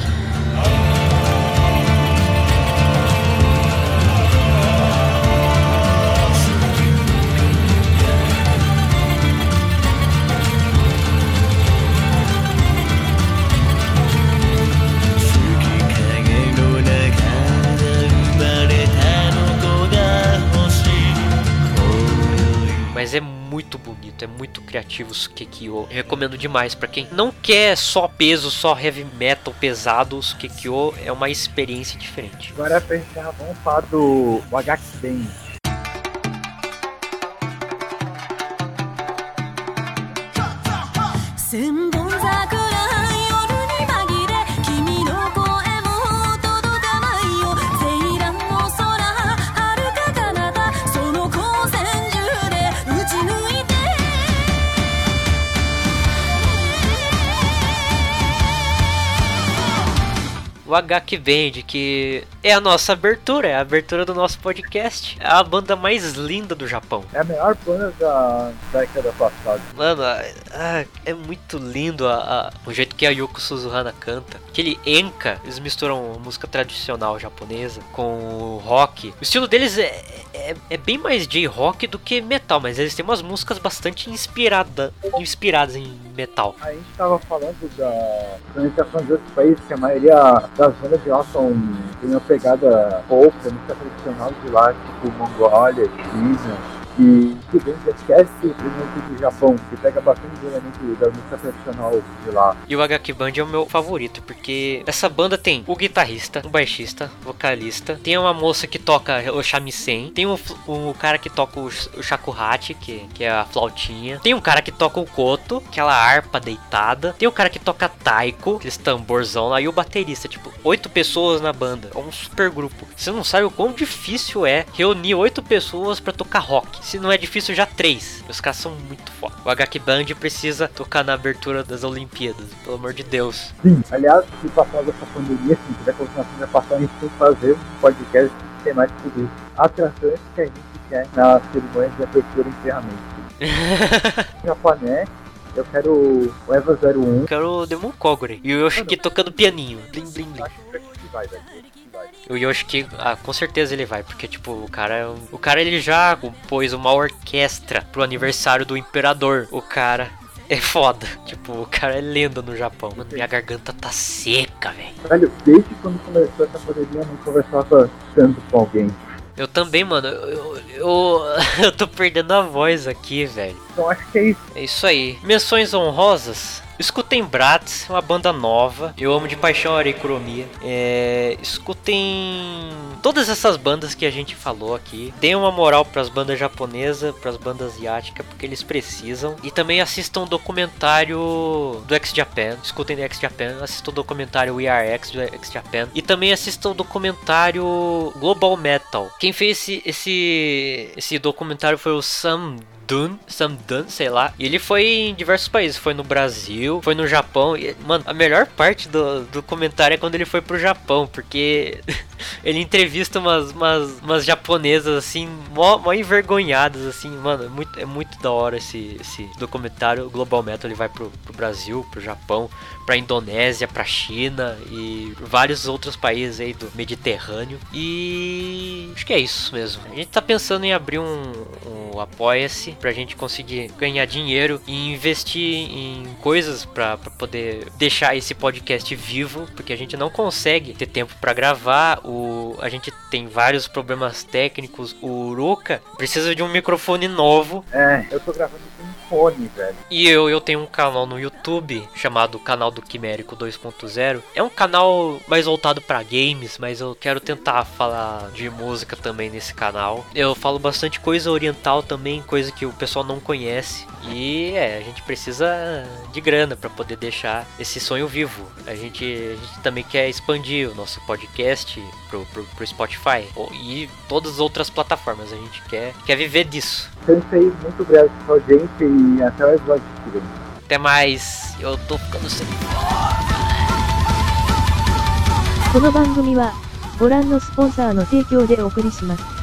Bonito, é muito criativo o Sukekyo. Eu recomendo demais pra quem não quer só peso, só heavy metal pesado. O Sukekyo é uma experiência diferente. Agora pra encerrar, vamos falar do Wagaki Band. O HQ Band, que é a nossa abertura, é a abertura do nosso podcast. É a banda mais linda do Japão. É a melhor banda da década passada. Mano, ah, é muito lindo a- a- o jeito que a Yoko Suzuhana canta. Aquele enka, eles misturam música tradicional japonesa com rock. O estilo deles é, é, é bem mais J-rock do que metal, mas eles têm umas músicas bastante inspirada, inspiradas em metal. A gente tava falando da comunicação de outros países, que a maioria das bandas de lá são, tem uma pegada folk, a música tradicional de lá, tipo Mongólia, China. E que bem que esquece o elemento do Japão, que pega bastante do elemento da música tradicional de lá. E o HQ Band é o meu favorito, porque essa banda tem o guitarrista, o baixista, vocalista, tem uma moça que toca o shamisen, tem o, o cara que toca o, o shakuhachi, que, que é a flautinha, tem um cara que toca o koto, aquela harpa deitada, tem o cara que toca taiko, aqueles tamborzão lá, e o baterista, tipo, oito pessoas na banda, é um super grupo. Você não sabe o quão difícil é reunir oito pessoas pra tocar rock. Se não é difícil, já três. Os caras são muito foda. O HQ Band precisa tocar na abertura das Olimpíadas, pelo amor de Deus. Sim, aliás, se passar dessa pandemia, se quiser continuar assim, vai passar, a gente tem que fazer um podcast temático sobre isso. Atrações que a gente quer na cerimônia de abertura e encerramento. Japoné, eu quero o Eva 01. Eu quero o Demon Kogure. E o Yoshiki tocando pianinho. Blim, blim, blim. que vai, velho. O Yoshiki, ah, com certeza ele vai, porque tipo, o cara, é o cara ele já compôs uma orquestra pro aniversário do imperador. O cara é foda. Tipo, o cara é lenda no Japão. Mano, minha garganta tá seca, velho. Velho, desde quando começou essa pandemia, eu não conversava tanto com alguém. Eu também, mano. Eu, eu, eu, eu tô perdendo a voz aqui, velho. Então acho que é isso. É isso aí. Menções honrosas. Escutem Bratz, uma banda nova. Eu amo de paixão a Arekuromia. É, escutem todas essas bandas que a gente falou aqui. Deem uma moral pras bandas japonesas, pras bandas asiáticas, porque eles precisam. E também assistam o documentário do X Japan. Escutem do X Japan. Assistam o documentário We Are X do X Japan. E também assistam o documentário Global Metal. Quem fez esse, esse, esse documentário foi o Sam Dun, Sam Dun, sei lá. E ele foi em diversos países. Foi no Brasil, foi no Japão. E, mano, a melhor parte do, do comentário é quando ele foi pro Japão, porque ele entrevista umas, umas, umas japonesas assim, mó, mó envergonhadas, assim, mano. É muito, é muito da hora esse, esse documentário. O Global Metal ele vai pro, pro Brasil, pro Japão, pra Indonésia, pra China e vários outros países aí do Mediterrâneo. E acho que é isso mesmo. A gente tá pensando em abrir um, um Apoia-se pra gente conseguir ganhar dinheiro e investir em coisas pra poder deixar esse podcast vivo, porque a gente não consegue ter tempo pra gravar. O, a gente tem vários problemas técnicos. O Uruka precisa de um microfone novo. É, eu tô gravando fone, velho. E eu, eu tenho um canal no YouTube chamado Canal do Quimérico 2.0. É um canal mais voltado pra games, mas eu quero tentar falar de música também nesse canal. Eu falo bastante coisa oriental também, coisa que o pessoal não conhece. E é, a gente precisa de grana pra poder deixar esse sonho vivo. A gente, a gente também quer expandir o nosso podcast pro, pro, pro Spotify e todas as outras plataformas. A gente quer, quer viver disso. Muito obrigado pela audiência e até o episódio seguinte. Até mais, eu tô ficando sem. この番組は、ご覧のスポンサーの提供でお送りします。